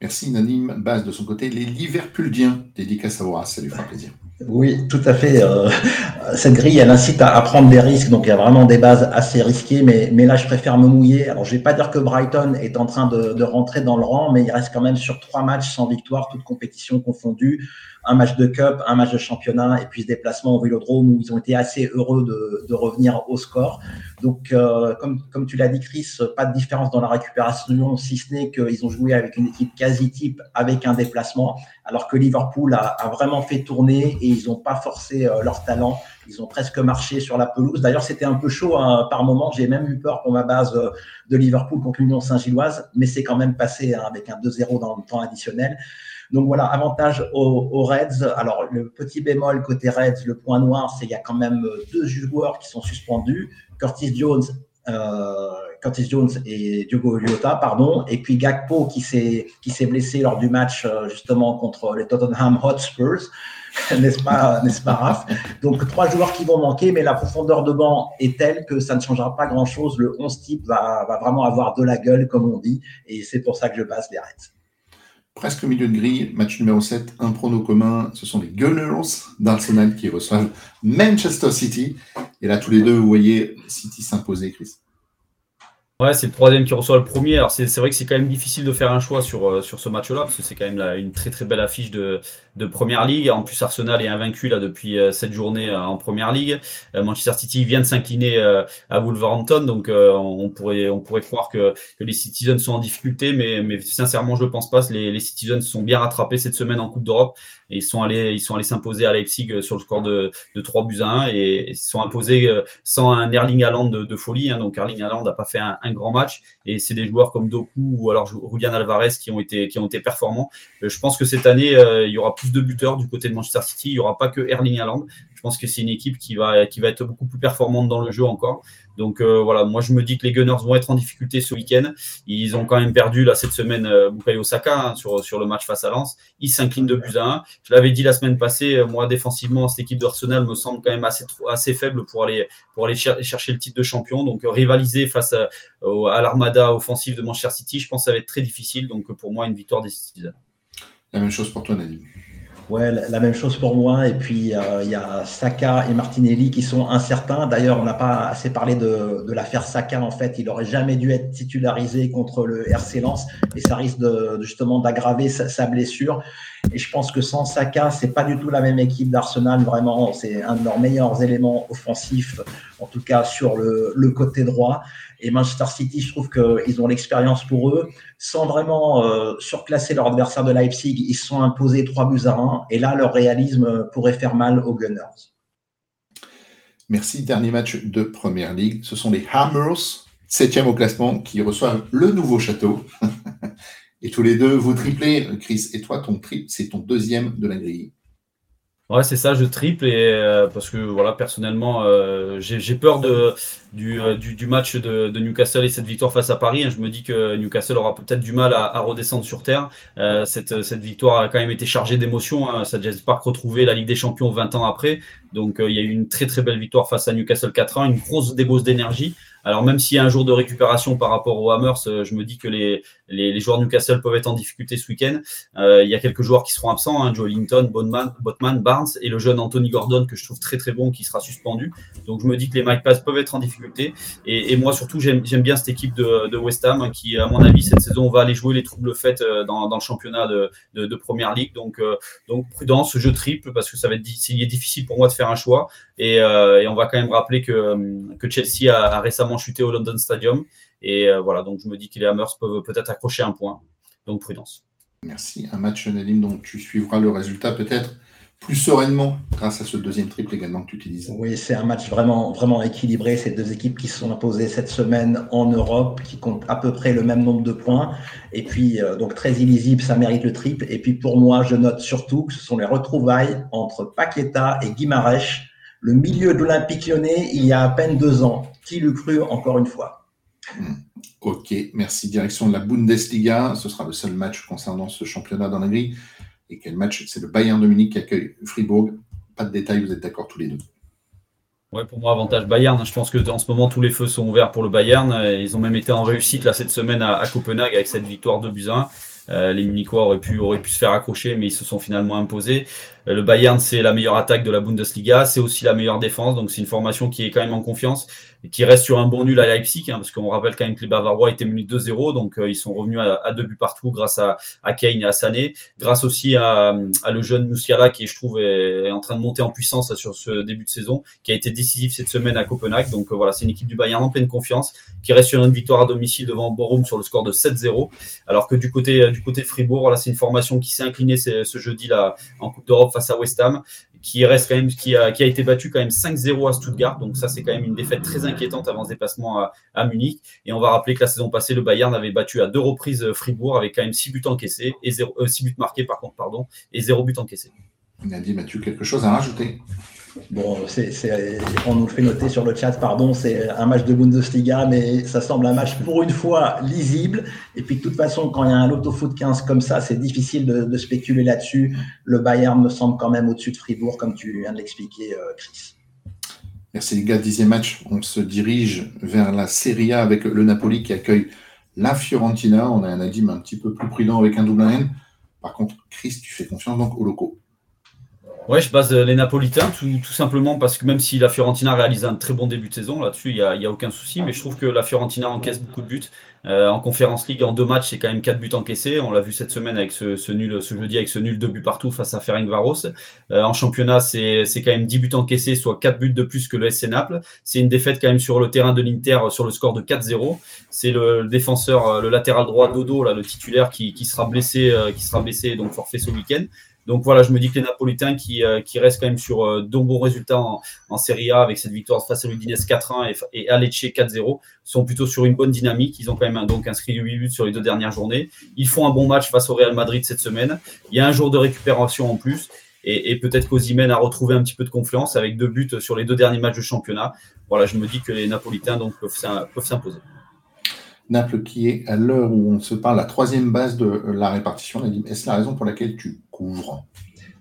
Merci Nanim Base de son côté, les Liverpooliens, dédicace à vous, ça lui fera plaisir. Oui, tout à fait. Euh, cette grille, elle incite à, prendre des risques, donc il y a vraiment des bases assez risquées, mais, mais là, je préfère me mouiller. Alors, je vais pas dire que Brighton est en train de, de rentrer dans le rang, mais il reste quand même sur trois matchs sans victoire, toutes compétitions confondues un match de cup, un match de championnat et puis ce déplacement au Vélodrome où ils ont été assez heureux de, de revenir au score. Donc, euh, comme, comme tu l'as dit, Chris, pas de différence dans la récupération, si ce n'est qu'ils ont joué avec une équipe quasi type avec un déplacement, alors que Liverpool a, a vraiment fait tourner et ils n'ont pas forcé euh, leur talent. Ils ont presque marché sur la pelouse. D'ailleurs, c'était un peu chaud hein, par moment. J'ai même eu peur pour ma base euh, de Liverpool contre l'Union Saint-Gilloise, mais c'est quand même passé hein, avec un 2-0 dans le temps additionnel. Donc voilà, avantage aux, Reds. Alors le petit bémol côté Reds, le point noir, c'est qu'il y a quand même euh, deux joueurs qui sont suspendus, Curtis Jones. Euh, Curtis Jones et Diogo Jota, pardon, et puis Gakpo qui s'est qui s'est blessé lors du match euh, justement contre les Tottenham Hotspurs, n'est-ce pas, n'est-ce pas, Raph? Donc trois joueurs qui vont manquer, mais la profondeur de banc est telle que ça ne changera pas grand-chose. Le 11 type va, va vraiment avoir de la gueule, comme on dit, et c'est pour ça que je passe les Reds presque milieu de grille, match numéro 7, un prono commun, ce sont les Gunners d'Arsenal qui reçoivent Manchester City. Et là, tous les deux, vous voyez City s'imposer, Chris. Ouais, c'est le troisième qui reçoit le premier. Alors, c'est vrai que c'est quand même difficile de faire un choix sur, euh, sur ce match-là, parce que c'est quand même une très très belle affiche de, de Première Ligue. En plus, Arsenal est invaincu là depuis euh, cette journée euh, en Première Ligue. Manchester City vient de s'incliner à Wolverhampton, donc on pourrait on pourrait croire que, que les Citizens sont en difficulté, mais, mais sincèrement, je ne pense pas. Les, les Citizens sont bien rattrapés cette semaine en Coupe d'Europe et ils sont allés ils sont allés s'imposer à Leipzig sur le score de, de 3 buts à 1 et ils sont imposés sans un Erling Haaland de, de folie. Hein. Donc Erling Haaland n'a pas fait un, un grand match et c'est des joueurs comme Doku ou alors Julian Alvarez qui ont été qui ont été performants. Je pense que cette année il y aura plus de buteurs du côté de Manchester City. Il n'y aura pas que Erling Haaland. Je pense que c'est une équipe qui va, qui va être beaucoup plus performante dans le jeu encore. Donc euh, voilà, moi je me dis que les Gunners vont être en difficulté ce week-end. Ils ont quand même perdu là cette semaine euh, Bukayo Saka hein, sur, sur le match face à Lens. Ils s'inclinent de buts à 1. Je l'avais dit la semaine passée, euh, moi défensivement, cette équipe d'Arsenal me semble quand même assez, assez faible pour aller, pour aller chercher le titre de champion. Donc rivaliser face à, à l'armada offensive de Manchester City, je pense que ça va être très difficile. Donc pour moi, une victoire des Citizens. La même chose pour toi, Nadim. Ouais, la même chose pour moi. Et puis, euh, il y a Saka et Martinelli qui sont incertains. D'ailleurs, on n'a pas assez parlé de, de l'affaire Saka. En fait, il aurait jamais dû être titularisé contre le RC Lens et ça risque de, justement d'aggraver sa, blessure. Et je pense que sans Saka, c'est pas du tout la même équipe d'Arsenal. Vraiment, c'est un de leurs meilleurs éléments offensifs, en tout cas sur le, côté droit. Et Manchester City, je trouve qu'ils ont l'expérience pour eux. Sans vraiment euh, surclasser leur adversaire de Leipzig, ils se sont imposés 3 buts à 1. Et là, leur réalisme pourrait faire mal aux Gunners. Merci. Dernier match de Première Ligue. Ce sont les Hammers, septième au classement, qui reçoivent le nouveau château. et tous les deux, vous triplez. Chris, et toi, ton triple, c'est ton deuxième de la grille. Ouais, c'est ça, je triple et euh, parce que voilà, personnellement, euh, j'ai peur de euh, du, du, match de, Newcastle et cette victoire face à Paris. Hein. Je me dis que Newcastle aura peut-être du mal à, redescendre sur terre. cette, cette victoire a quand même été chargée d'émotions. Hein. Ça Jazz Park retrouver la Ligue des Champions 20 ans après. Donc il y a eu une très très belle victoire face à Newcastle 4 une grosse dégauche d'énergie. Alors même s'il y a un jour de récupération par rapport aux Hammers, euh, je me dis que les, les, les joueurs Newcastle peuvent être en difficulté ce week-end. Euh, il y a quelques joueurs qui seront absents, hein, Joe Linton, Botman, Barnes et le jeune Anthony Gordon que je trouve très très bon qui sera suspendu. Donc je me dis que les Mike Pass peuvent être en difficulté. Et, et moi surtout j'aime bien cette équipe de, de, West Ham qui à mon avis cette saison va aller jouer les troubles faits euh, dans, dans le championnat de, de, de Première Ligue. Donc, donc prudence, je triple parce que ça va être difficile pour moi de faire un choix. Et, et on va quand même rappeler que, que Chelsea a, a récemment chuté au London Stadium. Et euh, voilà, donc je me dis que les Hammers peuvent peut-être accrocher un point. Donc prudence. Merci. Un match, Nadim, dont tu suivras le résultat peut-être plus sereinement grâce à ce deuxième triple également que tu utilises. Oui, c'est un match vraiment, vraiment équilibré. Ces deux équipes qui se sont imposées cette semaine en Europe, qui comptent à peu près le même nombre de points. Et puis, euh, donc très illisible, ça mérite le triple. Et puis pour moi, je note surtout que ce sont les retrouvailles entre Paqueta et Guimarães, le milieu de l'Olympique lyonnais, il y a à peine deux ans. Qui l'eût cru encore une fois? Ok, merci. Direction de la Bundesliga. Ce sera le seul match concernant ce championnat dans la grille. Et quel match? C'est le Bayern de Munich qui accueille Fribourg. Pas de détails, vous êtes d'accord tous les deux? Ouais, pour moi, avantage Bayern. Je pense que en ce moment, tous les feux sont ouverts pour le Bayern. Ils ont même été en réussite là, cette semaine à, Copenhague avec cette victoire de 1. Euh, les Munichois auraient pu, auraient pu se faire accrocher, mais ils se sont finalement imposés. Euh, le Bayern, c'est la meilleure attaque de la Bundesliga, c'est aussi la meilleure défense, donc c'est une formation qui est quand même en confiance et qui reste sur un bon nul à Leipzig, hein, parce qu'on rappelle quand même que les Bavarois étaient menus 2-0, donc euh, ils sont revenus à, deux buts partout grâce à, à Kane et à Sané, grâce aussi à, le jeune Musiala qui, je trouve, est, en train de monter en puissance sur ce début de saison, qui a été décisif cette semaine à Copenhague. Donc voilà, c'est une équipe du Bayern en pleine confiance, qui reste sur une victoire à domicile devant Borum sur le score de 7-0, alors que du côté du côté Fribourg, voilà, c'est une formation qui s'est inclinée ce, ce jeudi là en Coupe d'Europe face à West Ham qui reste quand même, qui a, été battu quand même 5-0 à Stuttgart. Donc ça, c'est quand même une défaite très inquiétante avant ce déplacement à, Munich. Et on va rappeler que la saison passée, le Bayern avait battu à deux reprises Fribourg avec quand même 6 buts encaissés et 0, 6 euh, buts marqués par contre, pardon, et 0 but encaissé. Nadie, Mathieu, quelque chose à rajouter? Bon, on nous fait noter sur le chat, pardon, c'est un match de Bundesliga, mais ça semble un match pour une fois lisible. Et puis de toute façon, quand il y a un loto foot 15 comme ça, c'est difficile de, spéculer là-dessus. Le Bayern me semble quand même au-dessus de Fribourg, comme tu viens de l'expliquer, euh, Chris. Merci les gars, dixième match. On se dirige vers la Serie A avec le Napoli qui accueille la Fiorentina. On a un Adim un petit peu plus prudent avec un double N. Par contre, Chris, tu fais confiance donc au locaux. Ouais, je base les Napolitains, tout, simplement parce que même si la Fiorentina réalise un très bon début de saison, là-dessus, il n'y a, aucun souci, mais je trouve que la Fiorentina encaisse beaucoup de buts. Euh, en Conférence League, en deux matchs, c'est quand même quatre buts encaissés. On l'a vu cette semaine avec ce, nul, ce jeudi avec ce nul de buts partout face à Ferencvaros. Euh, en championnat, c'est quand même 10 buts encaissés, soit quatre buts de plus que le SC Naples. C'est une défaite quand même sur le terrain de l'Inter sur le score de 4-0. C'est le, défenseur, le latéral droit Dodo, là, le titulaire, qui, qui sera blessé, euh, qui sera blessé, donc forfait ce week-end. Donc voilà, je me dis que les Napolitains qui, euh, restent quand même sur euh, de bons résultats en, Serie A avec cette victoire face à l'Udinese 4-1 et, et Lecce 4-0 sont plutôt sur une bonne dynamique. Ils ont quand même donc inscrit 8 buts sur les deux dernières journées. Ils font un bon match face au Real Madrid cette semaine. Il y a un jour de récupération en plus. Et, et peut-être qu'Ozimène a retrouvé un petit peu de confiance avec deux buts sur les deux derniers matchs de championnat. Voilà, je me dis que les Napolitains donc, peuvent s'imposer. Naples qui est à l'heure où on se parle la troisième base de la répartition. Est-ce la raison pour laquelle tu couvres?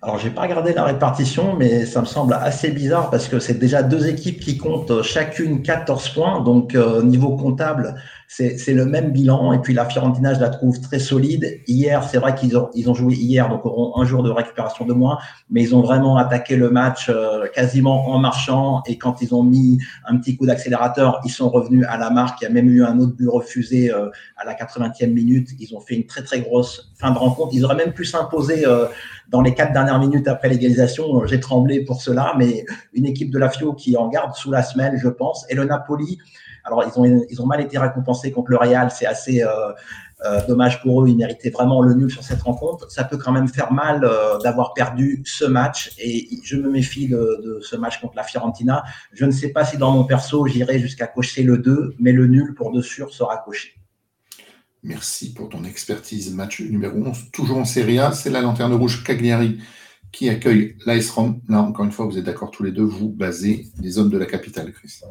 Alors, j'ai pas regardé la répartition, mais ça me semble assez bizarre parce que c'est déjà deux équipes qui comptent chacune 14 points. Donc, euh, niveau comptable, c'est le même bilan. Et puis la Fiorentina, je la trouve très solide. Hier, c'est vrai qu'ils ont, ils ont joué hier, donc auront un jour de récupération de moins, mais ils ont vraiment attaqué le match euh, quasiment en marchant. Et quand ils ont mis un petit coup d'accélérateur, ils sont revenus à la marque. Il y a même eu un autre but refusé euh, à la 80e minute. Ils ont fait une très très grosse fin de rencontre. Ils auraient même pu s'imposer euh, dans les quatre dernières minutes après l'égalisation. J'ai tremblé pour cela, mais une équipe de la Fio qui en garde sous la semelle, je pense. Et le Napoli, alors, ils ont, mal été récompensés contre le Real. C'est assez euh, euh, dommage pour eux. Ils méritaient vraiment le nul sur cette rencontre. Ça peut quand même faire mal euh, d'avoir perdu ce match. Et je me méfie de, ce match contre la Fiorentina. Je ne sais pas si dans mon perso, j'irai jusqu'à cocher le 2, mais le nul, pour de sûr, sera coché. Merci pour ton expertise. Match numéro 11, toujours en Serie A. C'est la lanterne rouge Cagliari qui accueille l'AS Rome. Là, encore une fois, vous êtes d'accord tous les deux, vous basez les hommes de la capitale, Chris.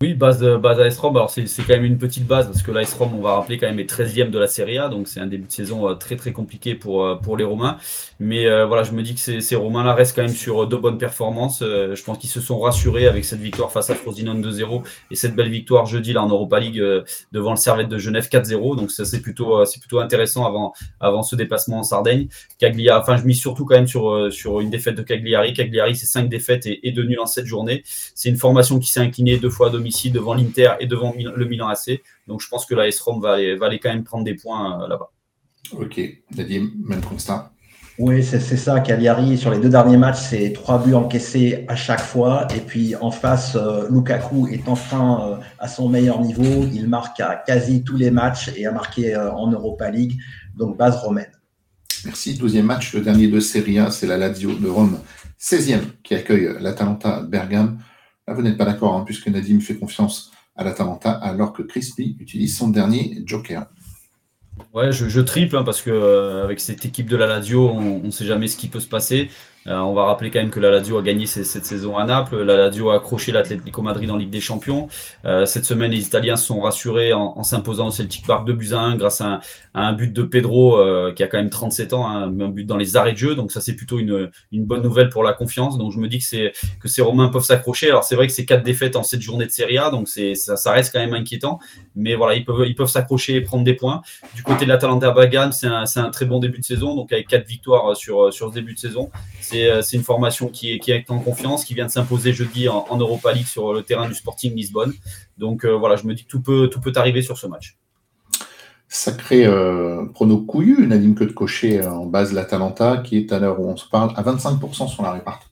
Oui, base, base AS Rome. Alors, c'est quand même une petite base parce que l'AS Rome, on va rappeler, quand même est 13e de la Serie A. Donc, c'est un début de saison euh, très, très compliqué pour, euh, pour les Romains. Mais euh, voilà, je me dis que ces, Romains-là restent quand même sur de bonnes performances. je pense qu'ils se sont rassurés avec cette victoire face à Frosinone 2-0 et cette belle victoire jeudi là en Europa League devant le Servette de Genève 4-0. Donc, ça, c'est plutôt, c'est plutôt intéressant avant, avant ce déplacement en Sardaigne. Cagliari, enfin, je mise surtout quand même sur, sur une défaite de Cagliari. Cagliari, c'est 5 défaites et, et 2 nuls en 7 journées. C'est une formation qui s'est inclinée deux fois à domicile devant l'Inter et devant le Milan AC. Donc je pense que la S-Rom va aller, va aller quand même prendre des points euh, là-bas. Ok, Nadim, même constat. Oui, c'est ça. Cagliari, sur les deux derniers matchs, c'est trois buts encaissés à chaque fois. Et puis en face, euh, Lukaku est enfin euh, à son meilleur niveau. Il marque à quasi tous les matchs et a marqué en Europa League. Donc base romaine. Merci. Douzième match, le dernier de Serie A, c'est la Lazio de Rome, 16e, qui accueille l'Atalanta Bergame. Là, vous n'êtes pas d'accord, hein, puisque Nadim fait confiance à l'Atalanta, alors que Crispy utilise son dernier joker. Ouais, je, triple, hein, parce que euh, avec cette équipe de la Lazio, on ne sait jamais ce qui peut se passer. On va rappeler quand même que la Lazio a gagné cette saison à Naples. La Lazio a accroché l'Atlético Madrid en Ligue des Champions. cette semaine, les Italiens se sont rassurés en, s'imposant au Celtic Park 2 buts à 1 grâce à un, but de Pedro qui a quand même 37 ans, hein, un but dans les arrêts de jeu. Donc ça, c'est plutôt une, bonne nouvelle pour la confiance. Donc je me dis que, que ces Romains peuvent s'accrocher. Alors c'est vrai que c'est quatre défaites en cette journée de Serie A, donc c'est, ça, reste quand même inquiétant. Mais voilà, ils peuvent, ils peuvent s'accrocher et prendre des points. Du côté de l'Atalanta Bagan, c'est un, un très bon début de saison. Donc avec quatre victoires sur, sur ce début de saison, c'est une formation qui est, qui est en confiance, qui vient de s'imposer jeudi en, Europa League sur le terrain du Sporting Lisbonne. Donc euh, voilà, je me dis que tout peut, tout peut arriver sur ce match. Sacré euh, prono couillu, Nadine que de cocher euh, en base l'Atalanta, qui est à l'heure où on se parle à 25% sur la répartie.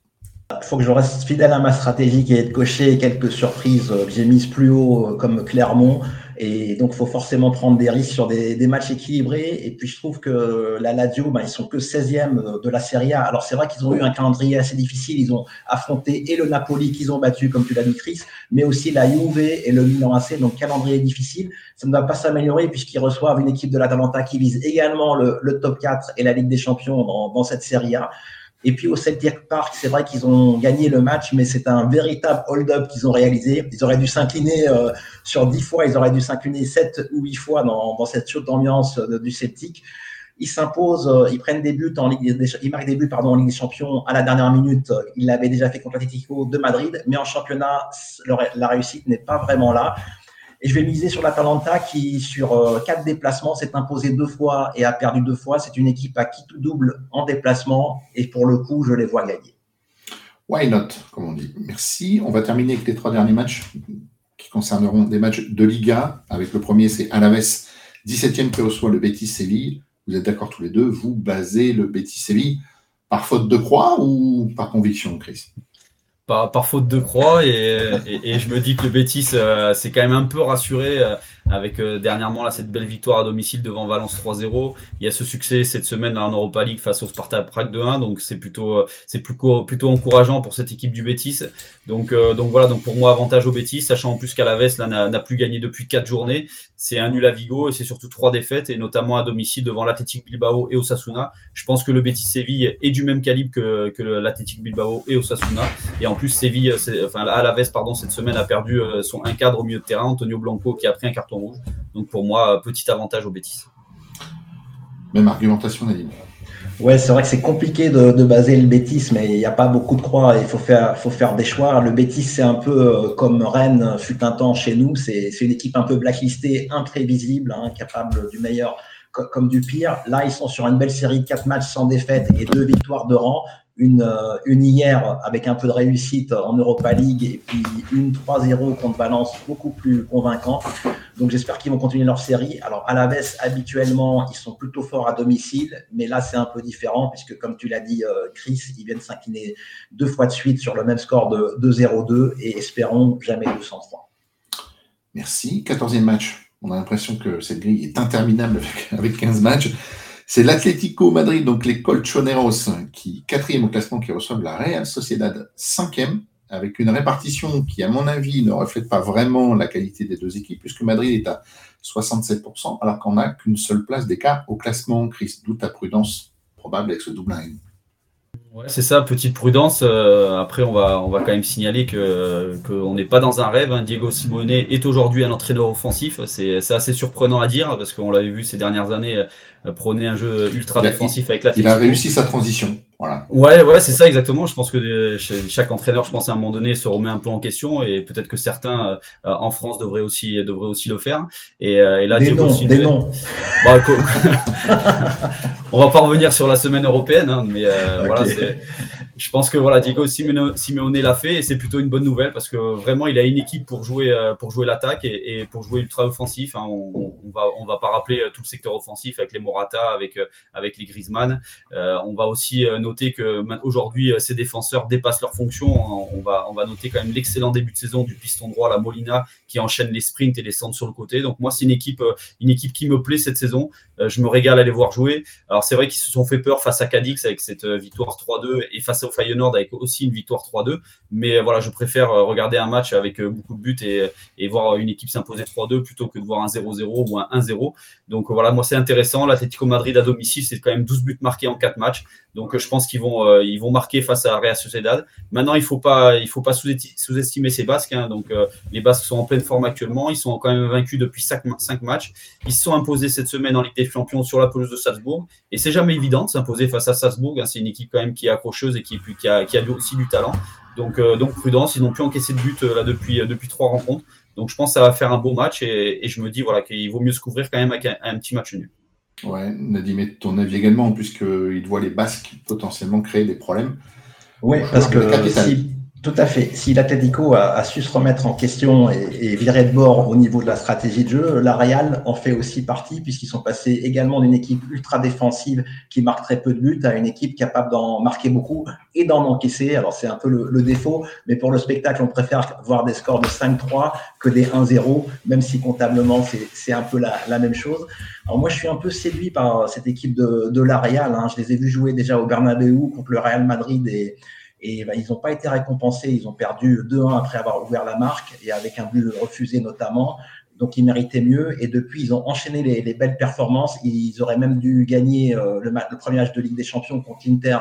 Il faut que je reste fidèle à ma stratégie qui est de cocher quelques surprises que j'ai mises plus haut, comme Clermont. Et donc, il faut forcément prendre des risques sur des, des, matchs équilibrés. Et puis, je trouve que la Lazio, ben, ils sont que 16e de la Serie A. Alors, c'est vrai qu'ils ont eu un calendrier assez difficile. Ils ont affronté et le Napoli qu'ils ont battu, comme tu l'as dit, Chris, mais aussi la Juve et le Milan AC. Donc, calendrier difficile. Ça ne va pas s'améliorer puisqu'ils reçoivent une équipe de l'Atalanta qui vise également le, top 4 et la Ligue des Champions dans cette Serie A. Et puis au Celtic Park, c'est vrai qu'ils ont gagné le match, mais c'est un véritable hold-up qu'ils ont réalisé. Ils auraient dû s'incliner euh, sur 10 fois, ils auraient dû s'incliner 7 ou 8 fois dans, cette chaude ambiance du Celtic. Ils s'imposent, euh, ils prennent des buts en Ligue ils marquent des buts pardon en Ligue des Champions à la dernière minute. Ils l'avaient déjà fait contre l'Atlético de Madrid, mais en championnat, la réussite n'est pas vraiment là. Et je vais miser sur l'Atalanta qui, sur euh, quatre déplacements, s'est imposé deux fois et a perdu deux fois. C'est une équipe à qui tout double en déplacement. Et pour le coup, je les vois gagner. Why not, comme on dit. Merci. On va terminer avec les trois derniers matchs qui concerneront des matchs de Liga. Avec le premier, c'est Alaves, 17e qui reçoit le Betis Séville. Vous êtes d'accord tous les deux, vous basez le Betis Séville par faute de croix ou par conviction, Chris? Par, faute de croix et, je me dis que le Betis euh, s'est quand même un peu rassuré euh, avec euh, dernièrement là, cette belle victoire à domicile devant Valence 3-0. Il y a ce succès cette semaine en Europa League face au Sparta Prague 2-1, donc c'est plutôt, euh, c'est plutôt, plutôt encourageant pour cette équipe du Betis. Donc, euh, donc voilà, donc pour moi, avantage au Betis, sachant en plus qu'Alaves n'a plus gagné depuis 4 journées. C'est un nul à Vigo et c'est surtout trois défaites, et notamment à domicile devant l'Athletic Bilbao et Osasuna. Je pense que le Betis Séville est du même calibre que, que l'Athletic Bilbao et Osasuna. Et en plus, Séville, enfin, Alaves, pardon, cette semaine a perdu son un cadre au milieu de terrain, Antonio Blanco, qui a pris un carton rouge. Donc pour moi, petit avantage au Bétis. Même argumentation, Nadine. Ouais, c'est vrai que c'est compliqué de, baser le Bétis, mais il n'y a pas beaucoup de croix. Il faut faire, faut faire des choix. Le Bétis, c'est un peu euh, comme Rennes fut un temps chez nous. C'est une équipe un peu blacklistée, imprévisible, hein, capable du meilleur comme du pire. Là, ils sont sur une belle série de quatre matchs sans défaite et deux victoires de rang une, euh, une hier avec un peu de réussite en Europa League et puis une 3-0 contre Valence beaucoup plus convaincant. Donc j'espère qu'ils vont continuer leur série. Alors à la baisse, habituellement, ils sont plutôt forts à domicile, mais là c'est un peu différent puisque comme tu l'as dit, euh, Chris, ils viennent s'incliner deux fois de suite sur le même score de 2-0-2 et espérons jamais 203. Merci. 14e match. On a l'impression que cette grille est interminable avec 15 matchs. C'est l'Atlético Madrid, donc les Colchoneros, qui quatrième au classement, qui reçoivent la Real Sociedad cinquième, avec une répartition qui, à mon avis, ne reflète pas vraiment la qualité des deux équipes, puisque Madrid est à 67%, alors qu'on n'a qu'une seule place d'écart au classement. Chris, d'où ta prudence probable avec ce double 1 c'est ça, petite prudence. Euh, après, on va, quand même signaler qu'on n'est pas dans un rêve. Hein. Diego Simone est aujourd'hui un entraîneur offensif. C'est assez surprenant à dire parce qu'on l'avait vu ces dernières années prôner un jeu ultra défensif avec la. Il a réussi sa transition. Voilà. Ouais, ouais, c'est ça exactement. Je pense que chaque entraîneur, je pense à un moment donné, se remet un peu en question et peut-être que certains euh, en France devraient aussi devraient aussi le faire. Et, et là, des noms, des noms. Bah, on va pas revenir sur la semaine européenne, hein, mais voilà, je pense que voilà, Diego Simeone, l'a fait et c'est plutôt une bonne nouvelle parce que vraiment il a une équipe pour jouer euh, pour jouer l'attaque et, pour jouer ultra offensif. Hein. On, va on va pas rappeler euh, tout le secteur offensif avec les Morata, avec euh, avec les Griezmann. on va aussi noter que aujourd'hui ces défenseurs dépassent leurs fonctions. Hein. On va on va noter quand même l'excellent début de saison du piston droit, la Molina, qui enchaîne les sprints et les centres sur le côté. Donc moi c'est une équipe une équipe qui me plaît cette saison. je me régale à les voir jouer. Alors c'est vrai qu'ils se sont fait peur face à Cadix avec cette victoire 3-2 et face au Feyenoord avec aussi une victoire 3-2. Mais voilà, je préfère regarder un match avec beaucoup de buts et, voir une équipe s'imposer 3-2 plutôt que de voir un 0-0 ou un 1-0. Donc voilà, moi c'est intéressant. L'Atlético Madrid à domicile, c'est quand même 12 buts marqués en 4 matchs. Donc je pense qu'ils vont, ils vont marquer face à Real Sociedad. Maintenant, il faut pas, pas sous-estimer ces Basques. Hein. Donc les Basques sont en pleine forme actuellement. Ils sont quand même vaincus depuis 5, 5 matchs. Ils se sont imposés cette semaine en Ligue des Champions sur la pelouse de Salzbourg. Et c'est jamais évident de s'imposer face à Salzbourg. Hein. C'est une équipe quand même qui est accrocheuse et qui, qui, a, qui a, aussi du talent. Donc, euh, donc prudence, ils n'ont plus encaissé de but euh, là depuis, euh, depuis trois rencontres. Donc je pense que ça va faire un beau match et, je me dis voilà qu'il vaut mieux se couvrir quand même avec un, petit match nul. Ouais, Nadim, ton avis également, puisqu'il voit les Basques potentiellement créer des problèmes. Oui, parce que tout à fait. Si l'Atletico a, su se remettre en question et, virer de bord au niveau de la stratégie de jeu, la Real en fait aussi partie puisqu'ils sont passés également d'une équipe ultra défensive qui marque très peu de buts à une équipe capable d'en marquer beaucoup et d'en encaisser. Alors c'est un peu le, défaut, mais pour le spectacle, on préfère voir des scores de 5-3 que des 1-0, même si comptablement c'est un peu la, même chose. Alors moi je suis un peu séduit par cette équipe de, de. Hein. Je les ai vus jouer déjà au Bernabeu contre le Real Madrid et et ben, ils n'ont pas été récompensés. Ils ont perdu 2-1 après avoir ouvert la marque et avec un but refusé notamment donc ils méritaient mieux. Et depuis, ils ont enchaîné les, belles performances. Ils auraient même dû gagner euh, le, premier match de Ligue des Champions contre l'Inter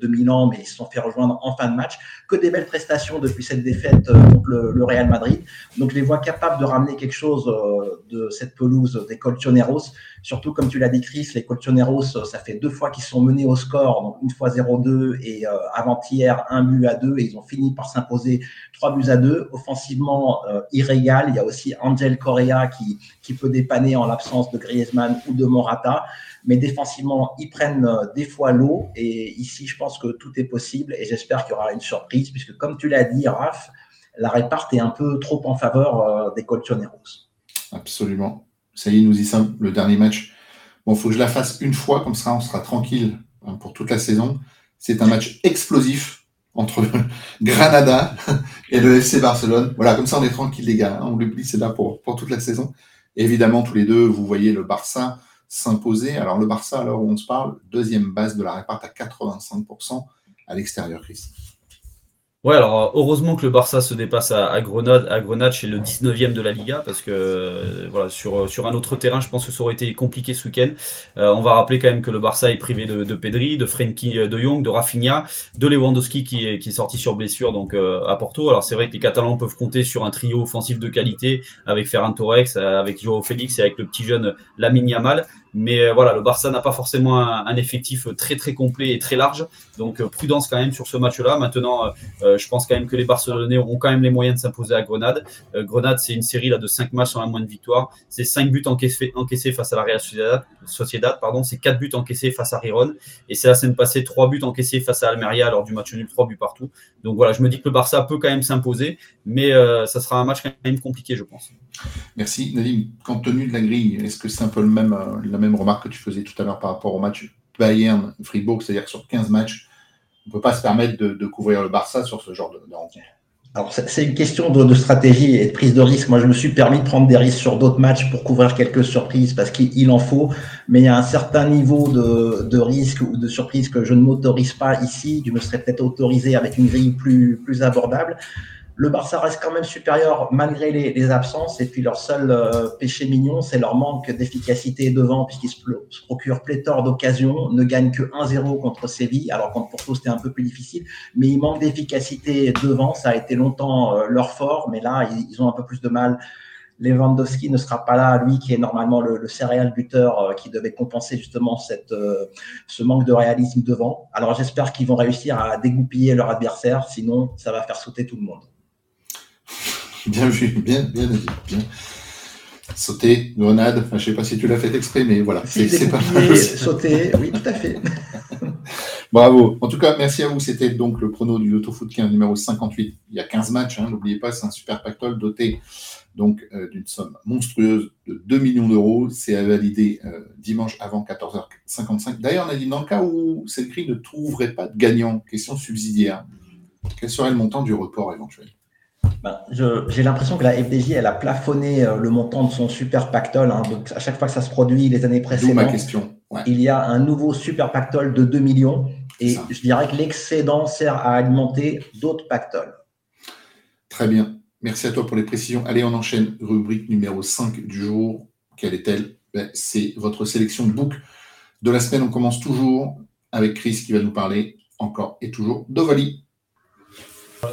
de, Milan, mais ils se sont fait rejoindre en fin de match. Que des belles prestations depuis cette défaite euh, contre le, Real Madrid. Donc je les vois capables de ramener quelque chose euh, de cette pelouse des Colchoneros. Surtout, comme tu l'as dit, Chris, les Colchoneros, ça fait deux fois qu'ils sont menés au score, donc une fois 0-2 et avant-hier un but à deux, et ils ont fini par s'imposer trois buts à deux. Offensivement, irrégal. Il y a aussi Angel Correa qui, peut dépanner en l'absence de Griezmann ou de Morata. Mais défensivement, ils prennent euh, des fois l'eau. Et ici, je pense que tout est possible. Et j'espère qu'il y aura une surprise, puisque comme tu l'as dit, Raph, la réparte est un peu trop en faveur euh, des Colchoneros. Absolument. Ça y est, nous y sommes. Le dernier match. Bon, il faut que je la fasse une fois, comme ça, on sera tranquille hein, pour toute la saison. C'est un match explosif entre Granada et le FC Barcelone. Voilà, comme ça on est tranquille les gars, hein. on l'oublie, c'est là pour, toute la saison. évidemment, tous les deux, vous voyez le Barça s'imposer. Alors le Barça, alors où on se parle, deuxième base de la réparte à 85% à l'extérieur, Chris. Ouais, alors heureusement que le Barça se dépasse à, Grenade. À Grenade, chez le 19e de la Liga, parce que euh, voilà, sur, sur un autre terrain, je pense que ça aurait été compliqué ce week-end. Euh, on va rappeler quand même que le Barça est privé de, de Pedri, de Frenkie de Jong, de Rafinha, de Lewandowski qui est, qui est sorti sur blessure donc euh, à Porto. Alors c'est vrai que les Catalans peuvent compter sur un trio offensif de qualité avec Ferran Torres, avec Joao Félix et avec le petit jeune Lamine Yamal. Mais euh, voilà, le Barça n'a pas forcément un, effectif très très complet et très large. Donc euh, prudence quand même sur ce match-là. Maintenant, euh, je pense quand même que les Barcelonais auront quand même les moyens de s'imposer à Grenade. Grenade, c'est une série là, de 5 matchs sans la moindre victoire. C'est 5 buts encaissés, face à la Real Sociedad. pardon. C'est 4 buts encaissés face à Riron. Et c'est la semaine passée 3 buts encaissés face à Almeria lors du match nul, 3 buts partout. Donc voilà, je me dis que le Barça peut quand même s'imposer. Mais ça sera un match quand même compliqué, je pense. Merci. Nadim, compte tenu de la grille, est-ce que c'est un peu le même, la même remarque que tu faisais tout à l'heure par rapport au match Bayern-Fribourg, c'est-à-dire sur 15 matchs, on ne peut pas se permettre de, couvrir le Barça sur ce genre de, rencontre. Alors, c'est une question de, stratégie et de prise de risque. Moi, je me suis permis de prendre des risques sur d'autres matchs pour couvrir quelques surprises parce qu'il en faut. Mais il y a un certain niveau de, de risque ou de surprise que je ne m'autorise pas ici. Je me serais peut-être autorisé avec une grille plus abordable. Le Barça reste quand même supérieur malgré les, absences. Et puis leur seul euh, péché mignon, c'est leur manque d'efficacité devant, puisqu'ils se, procurent pléthore d'occasions, ne gagnent que 1-0 contre Séville, alors contre Porto c'était un peu plus difficile. Mais ils manquent d'efficacité devant. Ça a été longtemps euh, leur fort, mais là ils, ont un peu plus de mal. Lewandowski ne sera pas là, lui qui est normalement le, le céréal buteur euh, qui devait compenser justement cette, ce manque de réalisme devant. Alors j'espère qu'ils vont réussir à dégoupiller leur adversaire, sinon ça va faire sauter tout le monde. Bien vu, bien, bien dit. Bien. Sauter, grenade, enfin, je ne sais pas si tu l'as fait exprès, mais voilà, c'est pas mal. Sauter, oui, tout à fait. Bravo. En tout cas, merci à vous. C'était donc le prono du Foot 15 numéro 58. Il y a 15 matchs, hein, n'oubliez pas, c'est un super pactole doté donc euh, d'une somme monstrueuse de 2 millions d'euros. C'est à valider euh, dimanche avant 14h55. D'ailleurs, on a dit dans le cas où cette grille ne trouverait pas de gagnant, question subsidiaire, quel serait le montant du report éventuel? Ben, j'ai l'impression que la FDJ, elle a plafonné euh, le montant de son super pactole. Hein. donc, à chaque fois que ça se produit les années précédentes, ma question. il y a un nouveau super pactole de 2 millions. Et je dirais que l'excédent sert à alimenter d'autres pactoles. Très bien. Merci à toi pour les précisions. Allez, on enchaîne. Rubrique numéro 5 du jour. Quelle est-elle? Ben, C'est votre sélection de book de la semaine. On commence toujours avec Chris qui va nous parler encore et toujours d'Ovalie.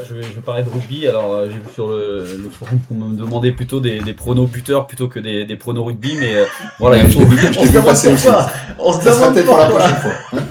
Je vais, parler de rugby. Alors, euh, j'ai vu sur le, forum qu'on me demandait plutôt des, pronos buteurs plutôt que des, des pronos rugby. Mais euh, voilà, il faut. on se passer. On se demande peut-être pour la prochaine fois.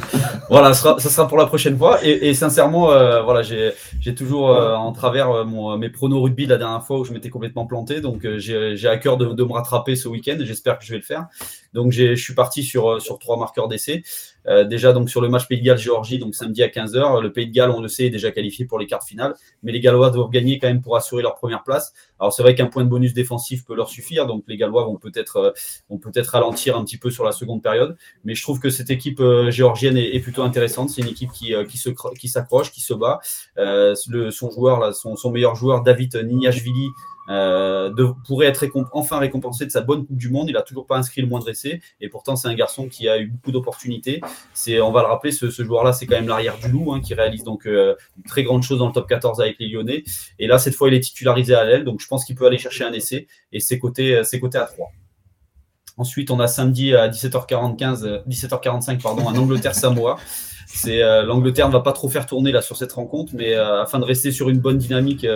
voilà, ça sera, pour la prochaine fois. Et, sincèrement, euh, voilà, j'ai toujours en travers mes pronos rugby la dernière fois où je m'étais complètement planté. Donc, j'ai à cœur de, de, me rattraper ce week-end. J'espère que je vais le faire. Donc, je suis parti sur, sur trois marqueurs d'essai. Euh, déjà donc sur le match Pays de Galles-Géorgie, donc samedi à 15h. Le Pays de Galles, on le sait, est déjà qualifié pour les quarts finales, mais les Gallois doivent gagner quand même pour assurer leur première place. Alors c'est vrai qu'un point de bonus défensif peut leur suffire, donc les Gallois vont peut-être euh, vont peut-être ralentir un petit peu sur la seconde période, mais je trouve que cette équipe euh, géorgienne est, plutôt intéressante. C'est une équipe qui, qui se qui s'accroche, qui se bat. le, son joueur là, son, son meilleur joueur David Nignashvili euh, de, pourrait être enfin récompensé de sa bonne Coupe du Monde. Il n'a toujours pas inscrit le moindre essai et pourtant c'est un garçon qui a eu beaucoup d'opportunités. On va le rappeler, ce, joueur-là, c'est quand même l'arrière du loup hein, qui réalise donc euh, une très grande chose dans le top 14 avec les Lyonnais. Et là, cette fois, il est titularisé à l'aile, donc je pense qu'il peut aller chercher un essai et c'est côté, côté à 3. Ensuite, on a samedi à 17h45, 17h45 pardon, en Angleterre-Samoa. C'est euh, l'Angleterre ne va pas trop faire tourner là sur cette rencontre, mais euh, afin de rester sur une bonne dynamique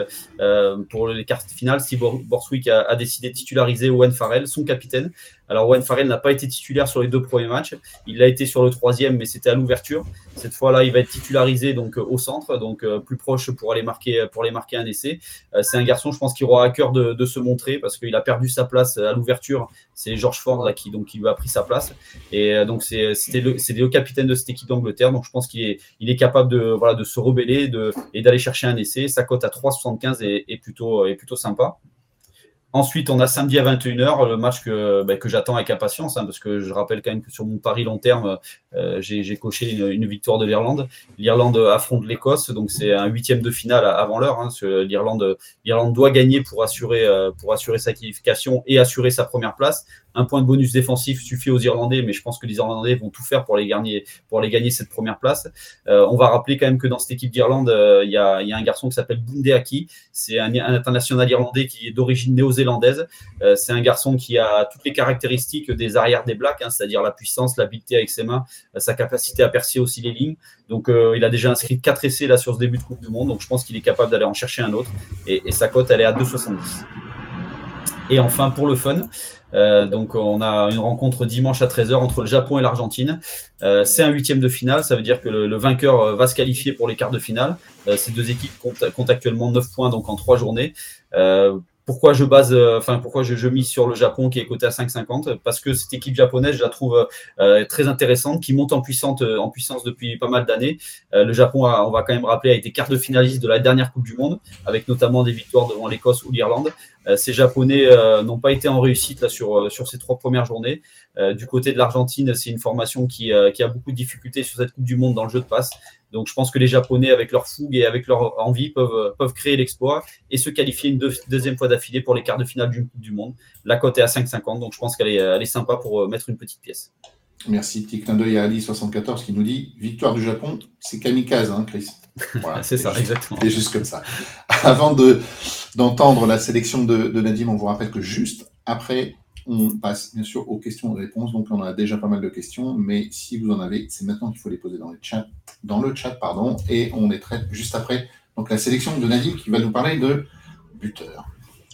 euh, pour les cartes finales, Steve Borswick a, décidé de titulariser Owen Farrell, son capitaine, alors Owen Farrell n'a pas été titulaire sur les deux premiers matchs. Il l'a été sur le troisième, mais c'était à l'ouverture. Cette fois-là, il va être titularisé donc euh, au centre, donc euh, plus proche pour aller marquer pour aller marquer un essai. Euh, c'est un garçon, je pense, qui aura à cœur de, se montrer parce qu'il a perdu sa place à l'ouverture. C'est George Ford là, qui donc qui lui a pris sa place. Et donc c'est le, le capitaine de cette équipe d'Angleterre. Donc je pense qu'il est il est capable de voilà de se rebeller de, et d'aller chercher un essai. Sa cote à 3,75 est, est plutôt est plutôt sympa. Ensuite, on a samedi à 21h le match que, bah, que j'attends avec impatience, hein, parce que je rappelle quand même que sur mon pari long terme, euh, j'ai coché une, victoire de l'Irlande. L'Irlande affronte l'Écosse, donc c'est un huitième de finale avant l'heure. Hein, L'Irlande doit gagner pour assurer, euh, pour assurer sa qualification et assurer sa première place. Un point de bonus défensif suffit aux Irlandais, mais je pense que les Irlandais vont tout faire pour les gagner, cette première place. Euh, on va rappeler quand même que dans cette équipe d'Irlande, il y, a, un garçon qui s'appelle Bunde Aki. C'est un, international irlandais qui est d'origine néo-zélandaise. c'est un garçon qui a toutes les caractéristiques des arrières des Blacks, hein, c'est-à-dire la puissance, l'habileté avec ses mains, sa capacité à percer aussi les lignes. Donc, euh, il a déjà inscrit 4 essais là sur ce début de Coupe du Monde. Donc, je pense qu'il est capable d'aller en chercher un autre. Et, sa cote, elle est à 2,70. Et enfin, pour le fun, euh, donc on a une rencontre dimanche à 13h entre le Japon et l'Argentine. Euh, c'est un huitième de finale, ça veut dire que le, vainqueur va se qualifier pour les quarts de finale. ces deux équipes comptent, comptent, actuellement 9 points donc en 3 journées pourquoi je base, euh, enfin pourquoi je, je, mise sur le Japon qui est coté à 5,50 Parce que cette équipe japonaise, je la trouve euh, très intéressante, qui monte en puissance, euh, en puissance depuis pas mal d'années. le Japon, on va quand même rappeler, a été quart de finaliste de la dernière Coupe du Monde, avec notamment des victoires devant l'Écosse ou l'Irlande. ces Japonais n'ont pas été en réussite là sur sur ces trois premières journées. du côté de l'Argentine, c'est une formation qui a beaucoup de difficultés sur cette Coupe du Monde dans le jeu de passe. Donc je pense que les Japonais, avec leur fougue et avec leur envie, peuvent, peuvent créer l'exploit et se qualifier une deuxième fois d'affilée pour les quarts de finale du, du Monde. La cote est à 5,50, donc je pense qu'elle est, elle est sympa pour euh, mettre une petite pièce. Merci. Petit clin d'œil à Ali74 qui nous dit Victoire du Japon, c'est kamikaze, hein, Chris voilà, C'est ça, exactement. C'est juste comme ça. Avant d'entendre la sélection de, de Nadim, on vous rappelle que juste après on passe bien sûr aux questions et réponses. Donc, on a déjà pas mal de questions, mais si vous en avez, c'est maintenant qu'il faut les poser dans le chat, dans le chat pardon, et on les traite juste après. Donc, la sélection de Nadim qui va nous parler de buteurs.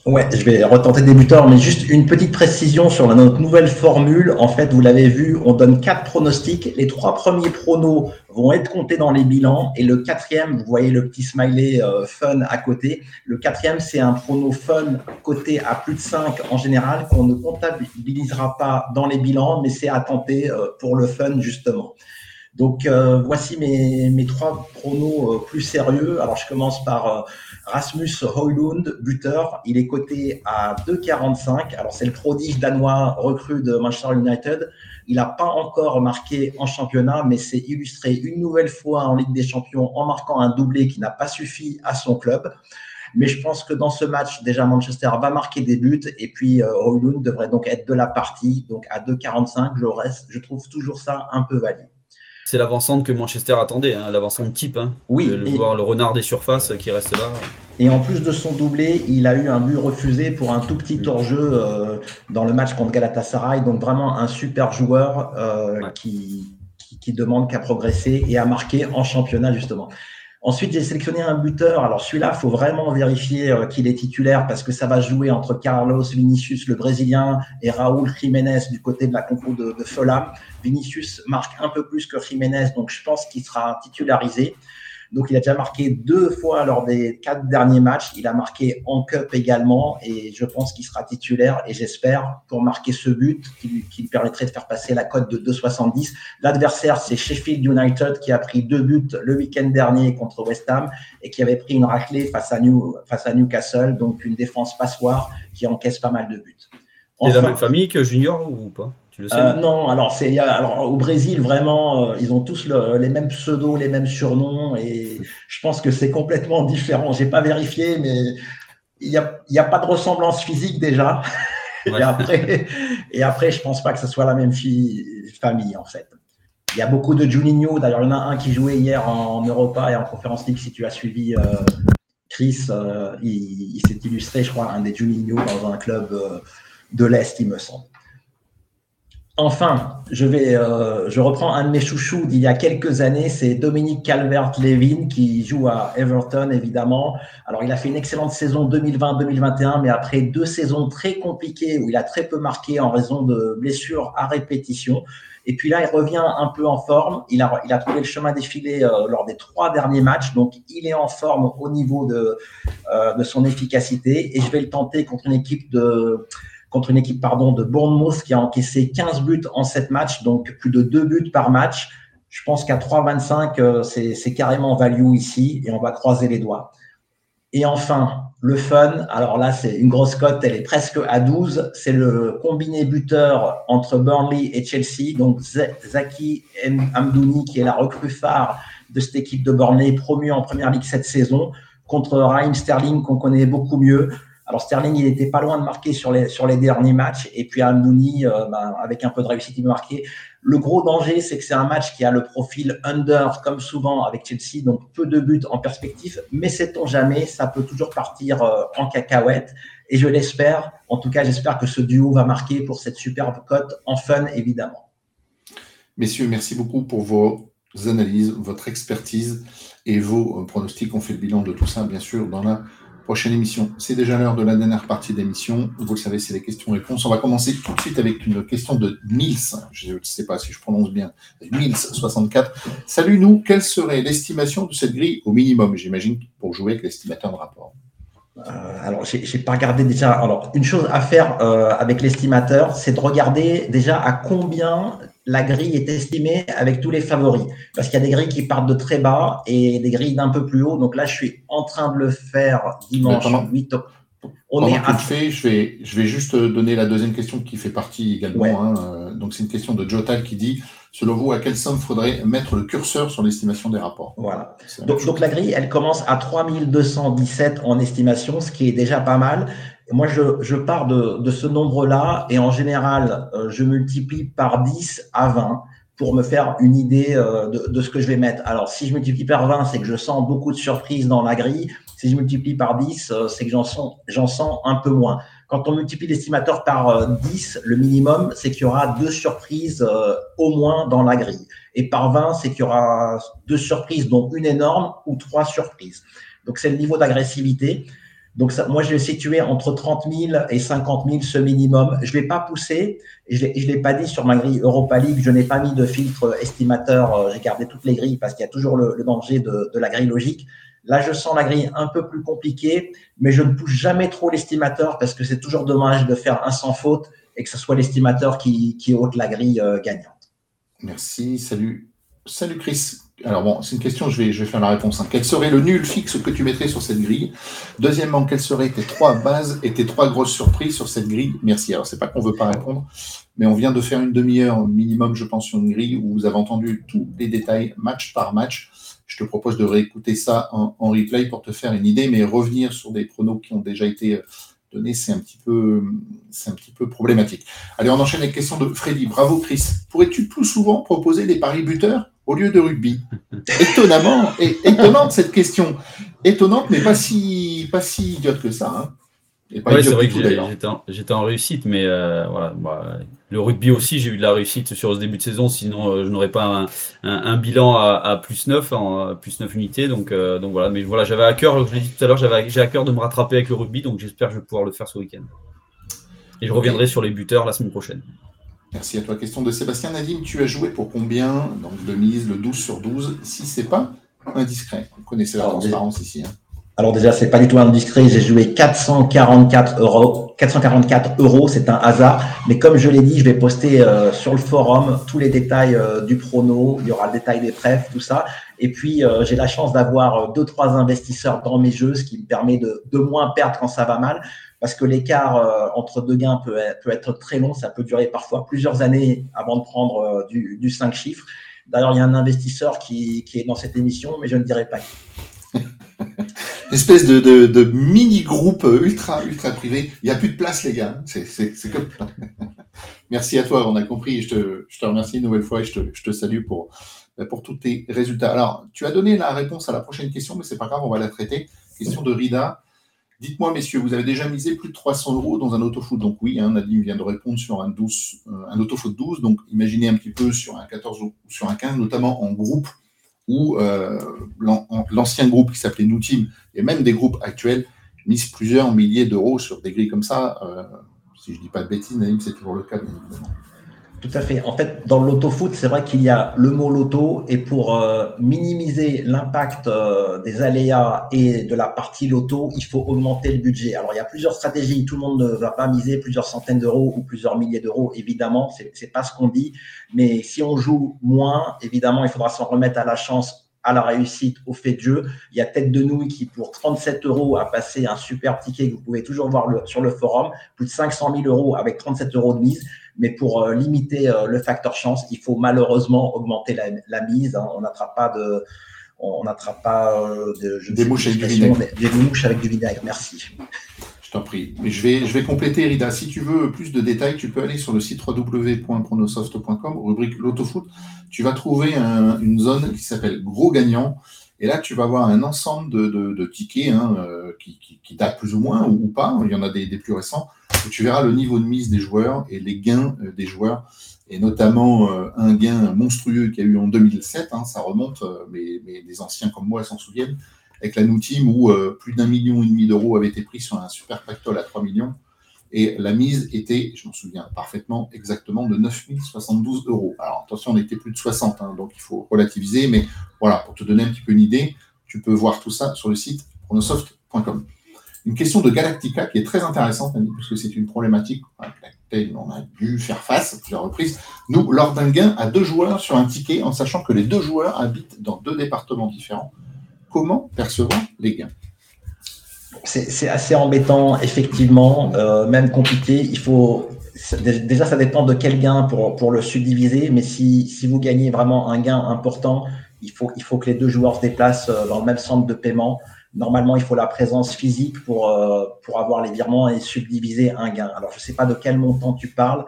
Ouais, je vais retenter buteurs, mais juste une petite précision sur notre nouvelle formule. En fait, vous l'avez vu, on donne quatre pronostics. Les trois premiers pronos vont être comptés dans les bilans et le quatrième, vous voyez le petit smiley euh, fun à côté. Le quatrième, c'est un prono fun coté à plus de 5 en général qu'on ne comptabilisera pas dans les bilans, mais c'est à tenter euh, pour le fun justement. Donc euh, voici mes, trois pronos euh, plus sérieux. Alors je commence par euh, Rasmus Højlund, buteur. Il est coté à 2,45. Alors c'est le prodige danois recru de Manchester United. Il n'a pas encore marqué en championnat, mais s'est illustré une nouvelle fois en Ligue des Champions en marquant un doublé qui n'a pas suffi à son club. Mais je pense que dans ce match, déjà Manchester va marquer des buts et puis euh, devrait donc être de la partie. Donc à 2,45, je, reste, je trouve toujours ça un peu valide. C'est l'avancante que Manchester attendait, hein, l'avancante type. Hein. Oui. Le, voir le renard des surfaces qui reste là. Et en plus de son doublé, il a eu un but refusé pour un tout petit hors-jeu euh, dans le match contre Galatasaray. Donc vraiment un super joueur euh, qui, qui, demande qu'à progresser et à marquer en championnat justement. Ensuite, j'ai sélectionné un buteur. Alors celui-là, il faut vraiment vérifier euh, qu'il est titulaire parce que ça va jouer entre Carlos Vinicius, le Brésilien, et Raúl Jiménez du côté de la compo de, de. Vinicius marque un peu plus que Jiménez, donc je pense qu'il sera titularisé. Donc, il a déjà marqué deux fois lors des quatre derniers matchs. Il a marqué en Cup également et je pense qu'il sera titulaire et j'espère pour marquer ce but qui, qui, permettrait de faire passer la cote de 2,70. L'adversaire, c'est Sheffield United qui a pris deux buts le week-end dernier contre West Ham et qui avait pris une raclée face à, New, face à Newcastle, donc une défense passoire qui encaisse pas mal de buts. Enfin, la même famille que Junior ou pas? Euh, non, alors c'est alors au Brésil vraiment, euh, ils ont tous les mêmes pseudos, les mêmes surnoms et je pense que c'est complètement différent. J'ai pas vérifié, mais il n'y a, y a pas de ressemblance physique déjà. Et après, et après, je pense pas que ce soit la même fille, famille en fait. Il y a beaucoup de Juninho. D'ailleurs, il y en a un qui jouait hier en, Europa et en Conférence League. Si tu as suivi euh, Chris, il, s'est illustré, je crois, un des Juninho dans un club de l'Est, il me semble. Enfin, euh, je reprends un de mes chouchous d'il y a quelques années, c'est Dominique Calvert-Levin qui joue à Everton, évidemment. Alors, il a fait une excellente saison 2020-2021, mais après deux saisons très compliquées où il a très peu marqué en raison de blessures à répétition. Et puis là, il revient un peu en forme. Il a, trouvé le chemin défilé euh, lors des trois derniers matchs. Donc, il est en forme au niveau de, euh, de son efficacité. Et je vais le tenter contre une équipe de contre une équipe pardon, de Bournemouth qui a encaissé 15 buts en 7 matchs, donc plus de 2 buts par match. Je pense qu'à 3,25, euh, c'est carrément value ici et on va croiser les doigts. Et enfin, le fun, alors là, c'est une grosse cote, elle est presque à 12. C'est le combiné buteur entre Burnley et Chelsea. Donc, Zaki Amdouni, qui est la recrue phare de cette équipe de Burnley, promue en première ligue cette saison, contre Raheem Sterling, qu'on connaît beaucoup mieux. Alors Sterling, il n'était pas loin de marquer sur les, derniers matchs. Et puis Amdouni, euh, ben, avec un peu de réussite, il marqué. Le gros danger, c'est que c'est un match qui a le profil under, comme souvent avec Chelsea, donc peu de buts en perspective. Mais sait-on jamais, ça peut toujours partir euh, en cacahuète. Et je l'espère. En tout cas, j'espère que ce duo va marquer pour cette superbe cote en fun, évidemment. Messieurs, merci beaucoup pour vos analyses, votre expertise et vos pronostics. On fait le bilan de tout ça, bien sûr, dans la prochaine émission. C'est déjà l'heure de la dernière partie d'émission. Vous le savez, c'est les questions-réponses. On va commencer tout de suite avec une question de Nils. Je ne sais pas si je prononce bien. Nils64. Salut nous, quelle serait l'estimation de cette grille au minimum? J'imagine pour jouer avec l'estimateur de rapport. Euh, alors, j'ai pas regardé déjà. Alors, une chose à faire euh, avec l'estimateur, c'est de regarder déjà à combien la grille est estimée avec tous les favoris. Parce qu'il y a des grilles qui partent de très bas et des grilles d'un peu plus haut. Donc là, je suis en train de le faire dimanche 8 octobre. On est à... je vais, je vais juste donner la deuxième question qui fait partie également. Hein. Euh, donc, c'est une question de Jotal qui dit Selon vous, à quelle somme faudrait mettre le curseur sur l'estimation des rapports? Voilà. Donc, donc, la grille, elle commence à 3217 en estimation, ce qui est déjà pas mal. Moi, je, je pars de, de ce nombre-là et en général, euh, je multiplie par 10 à 20 pour me faire une idée euh, de, de, ce que je vais mettre. Alors, si je multiplie par 20, c'est que je sens beaucoup de surprises dans la grille. Si je multiplie par 10, euh, c'est que j'en sens, sens un peu moins. Quand on multiplie l'estimateur par 10, le minimum, c'est qu'il y aura deux surprises au moins dans la grille. Et par 20, c'est qu'il y aura deux surprises, dont une énorme ou trois surprises. Donc, c'est le niveau d'agressivité. Donc, moi, je vais situer entre 30 000 et 50 000 ce minimum. Je ne vais pas pousser. Et je ne l'ai pas dit sur ma grille Europa League. Je n'ai pas mis de filtre estimateur. Euh, j'ai gardé toutes les grilles parce qu'il y a toujours le, danger de, de, la grille logique. Là, je sens la grille un peu plus compliquée, mais je ne pousse jamais trop l'estimateur parce que c'est toujours dommage de faire un sans faute et que ce soit l'estimateur qui, qui ôte la grille euh, gagnante. Merci. Salut. Salut Chris. Alors bon, c'est une question, je vais, faire la réponse. Hein. Quel serait le nul fixe que tu mettrais sur cette grille? Deuxièmement, quelles seraient tes trois bases et tes trois grosses surprises sur cette grille? Merci. Alors, c'est pas qu'on veut pas répondre, mais on vient de faire une demi-heure minimum, je pense, sur une grille où vous avez entendu tous les détails, match par match. Je te propose de réécouter ça en, replay pour te faire une idée, mais revenir sur des pronos qui ont déjà été euh, donnés, c'est un petit peu, c'est un petit peu problématique. Allez, on enchaîne avec la question de Freddy. Bravo, Chris. Pourrais-tu plus souvent proposer des paris buteurs? Au lieu de rugby Étonnamment, et, étonnante cette question. Étonnante, mais pas si, pas si idiote que ça. Hein. c'est vrai que j'étais en, réussite, mais euh, voilà, bah, le rugby aussi, j'ai eu de la réussite sur ce début de saison, sinon euh, je n'aurais pas un, bilan à, plus 9, en, plus 9 unités. Donc, euh, donc voilà, mais voilà, j'avais à cœur, je l'ai dit tout à l'heure, j'ai à cœur de me rattraper avec le rugby, donc j'espère que je vais pouvoir le faire ce week-end. Et je reviendrai sur les buteurs la semaine prochaine. Merci à toi. Question de Sébastien Nadim. Tu as joué pour combien Donc de mise, le 12 sur 12, si c'est pas indiscret? Vous connaissez la transparence ici. Hein. Alors déjà, c'est pas du tout indiscret. J'ai joué 444 euros. 444 euros, c'est un hasard. Mais comme je l'ai dit, je vais poster euh, sur le forum tous les détails euh, du prono. Il y aura le détail des prêts, tout ça. Et puis, euh, j'ai la chance d'avoir deux, trois investisseurs dans mes jeux, ce qui me permet de, de moins perdre quand ça va mal parce que l'écart euh, entre deux gains peut, être très long, ça peut durer parfois plusieurs années avant de prendre euh, du, du 5 chiffres. D'ailleurs, il y a un investisseur qui, est dans cette émission, mais je ne dirai pas qui. espèce de, mini-groupe ultra, ultra privé. Il n'y a plus de place, les gars. C'est comme Merci à toi, on a compris. Je te, remercie une nouvelle fois et je te, salue pour, pour tous tes résultats. Alors, tu as donné la réponse à la prochaine question, mais c'est pas grave, on va la traiter. Question de Rida. Dites-moi, messieurs, vous avez déjà misé plus de 300 euros dans un autofoot. Donc oui, hein, Nadim vient de répondre sur un, 12, euh, un autofoot 12. Donc imaginez un petit peu sur un 14 ou sur un 15, notamment en groupe où euh, l'ancien groupe qui s'appelait Nous Team et même des groupes actuels misent plusieurs milliers d'euros sur des grilles comme ça. Euh, si je ne dis pas de bêtises, Nadim, c'est toujours le cas, bien évidemment. Tout à fait. En fait, dans l'auto-foot, c'est vrai qu'il y a le mot loto et pour euh, minimiser l'impact euh, des aléas et de la partie loto, il faut augmenter le budget. Alors, il y a plusieurs stratégies. Tout le monde ne va pas miser plusieurs centaines d'euros ou plusieurs milliers d'euros, évidemment. C'est, c'est pas ce qu'on dit. Mais si on joue moins, évidemment, il faudra s'en remettre à la chance à la réussite, au fait de jeu. Il y a Tête de Nouille qui, pour 37 euros, a passé un super ticket que vous pouvez toujours voir sur le forum. Plus de 500 000 euros avec 37 euros de mise. Mais pour euh, limiter euh, le facteur chance, il faut malheureusement augmenter la, mise. Hein. On n'attrape pas de, on n'attrape pas euh, de, des mouches avec du vinaigre. Des, mouches avec du vinaigre. Merci. Je t'en prie. Mais je vais, je vais compléter, Rida. Si tu veux plus de détails, tu peux aller sur le site www.pronosoft.com, rubrique l'autofoot. Tu vas trouver une zone qui s'appelle Gros Gagnant. Et là, tu vas avoir un ensemble de, tickets hein, qui, qui, datent plus ou moins ou, pas. Il y en a des, des plus récents tu verras le niveau de mise des joueurs et les gains euh, des joueurs, et notamment euh, un gain monstrueux qu'il y a eu en 2007, hein, ça remonte, euh, mais, les anciens comme moi s'en souviennent, avec la New où plus d'un million et demi d'euros avaient été pris sur un super pactole à 3 millions. Et la mise était, je m'en souviens parfaitement, exactement de 9072 euros. Alors attention, on était plus de 60, hein, donc il faut relativiser, mais voilà, pour te donner un petit peu une idée, tu peux voir tout ça sur le site chronosoft.com une question de Galactica qui est très intéressante, puisque c'est une problématique à laquelle on a dû faire face à plusieurs reprises. Nous, lors d'un gain à deux joueurs sur un ticket, en sachant que les deux joueurs habitent dans deux départements différents, comment percevoir les gains? C'est assez embêtant, effectivement, euh, même compliqué. Il faut déjà, ça dépend de quel gain pour, le subdiviser, mais si, vous gagnez vraiment un gain important, il faut, il faut que les deux joueurs se déplacent euh, dans le même centre de paiement. Normalement, il faut la présence physique pour, euh, pour avoir les virements et subdiviser un gain. Alors, je ne sais pas de quel montant tu parles,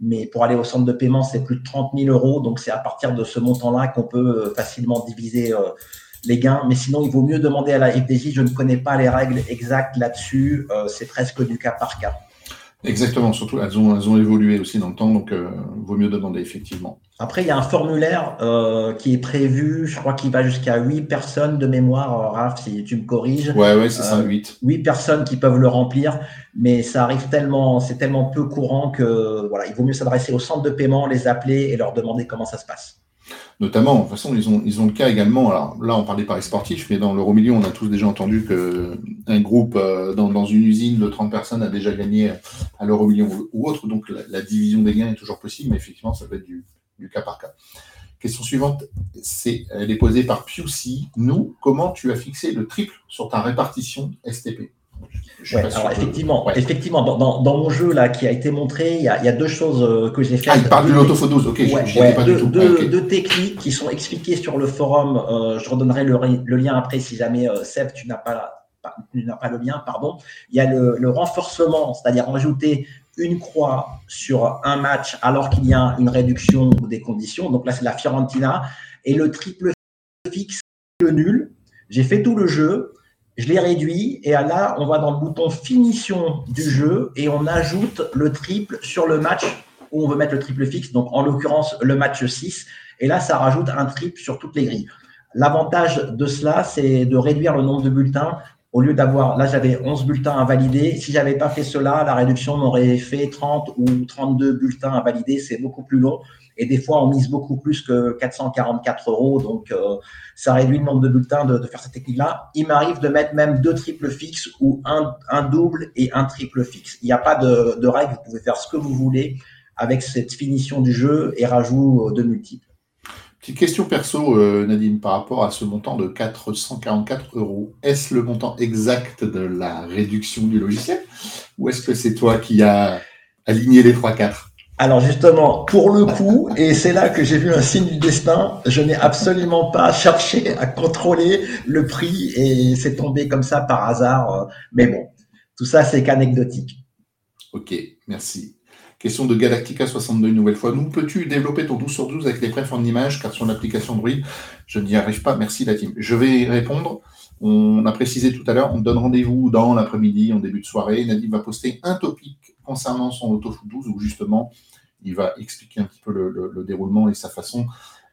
mais pour aller au centre de paiement, c'est plus de 30 000 euros. Donc, c'est à partir de ce montant-là qu'on peut euh, facilement diviser euh, les gains. Mais sinon, il vaut mieux demander à la FDJ. Je ne connais pas les règles exactes là-dessus. c'est presque du cas par cas. Exactement, surtout elles ont, elles ont évolué aussi dans le temps, donc euh, vaut mieux demander effectivement. Après, il y a un formulaire euh, qui est prévu, je crois qu'il va jusqu'à 8 personnes de mémoire, euh, Raph, si tu me corriges. Ouais, ouais, c'est ça, 8. 8 personnes qui peuvent le remplir, mais ça arrive tellement, c'est tellement peu courant que voilà, il vaut mieux s'adresser au centre de paiement, les appeler et leur demander comment ça se passe. Notamment, de toute façon, ils ont, le cas également. Alors là, on parlait paris sportif, mais dans l'euro million, on a tous déjà entendu qu'un groupe euh, dans, une usine de 30 personnes a déjà gagné à l'euro million ou autre. Donc la, division des gains est toujours possible, mais effectivement, ça peut être du, cas par cas. Question suivante, c'est, elle est posée par Piusi. Nous, comment tu as fixé le triple sur ta répartition STP alors effectivement, effectivement dans, mon jeu là qui a été montré, il y a, deux choses euh, que j'ai fait. Ah, il parle de l'autofo 12, ok, pas deux, du tout. Deux, techniques qui sont expliquées sur le forum. Euh, je redonnerai le, lien après si jamais, euh, Seb, tu n'as pas, pas le lien, pardon. Il y a le, le renforcement, c'est-à-dire rajouter une croix sur un match alors qu'il y a une réduction ou des conditions. Donc là, c'est la Fiorentina. Et le triple fixe, le nul. J'ai fait tout le jeu, je l'ai réduit et là, on va dans le bouton finition du jeu et on ajoute le triple sur le match où on veut mettre le triple fixe, donc en l'occurrence le match 6. Et là, ça rajoute un triple sur toutes les grilles. L'avantage de cela, c'est de réduire le nombre de bulletins. Au lieu d'avoir, là j'avais 11 bulletins à valider, si j'avais pas fait cela, la réduction m'aurait fait 30 ou 32 bulletins à valider, c'est beaucoup plus long. Et des fois, on mise beaucoup plus que 444 euros. Donc, euh, ça réduit le nombre de bulletins de, faire cette technique-là. Il m'arrive de mettre même deux triples fixes ou un, double et un triple fixe. Il n'y a pas de, règle. Vous pouvez faire ce que vous voulez avec cette finition du jeu et rajout de multiples. Petite question perso, euh, Nadine, par rapport à ce montant de 444 euros. Est-ce le montant exact de la réduction du logiciel ou est-ce que c'est toi qui as aligné les 3-4 alors justement, pour le coup, et c'est là que j'ai vu un signe du destin, je n'ai absolument pas cherché à contrôler le prix et c'est tombé comme ça par hasard. Mais bon, tout ça, c'est qu'anecdotique. Ok, merci. Question de Galactica62 une nouvelle fois. Nous, peux-tu développer ton 12 sur 12 avec les prefs en image car sur l'application Druid, je n'y arrive pas. Merci la team. Je vais répondre. On a précisé tout à l'heure, on donne rendez-vous dans l'après-midi, en début de soirée. Nadim va poster un topic concernant son AutoFoot 12 où justement il va expliquer un petit peu le, déroulement et sa façon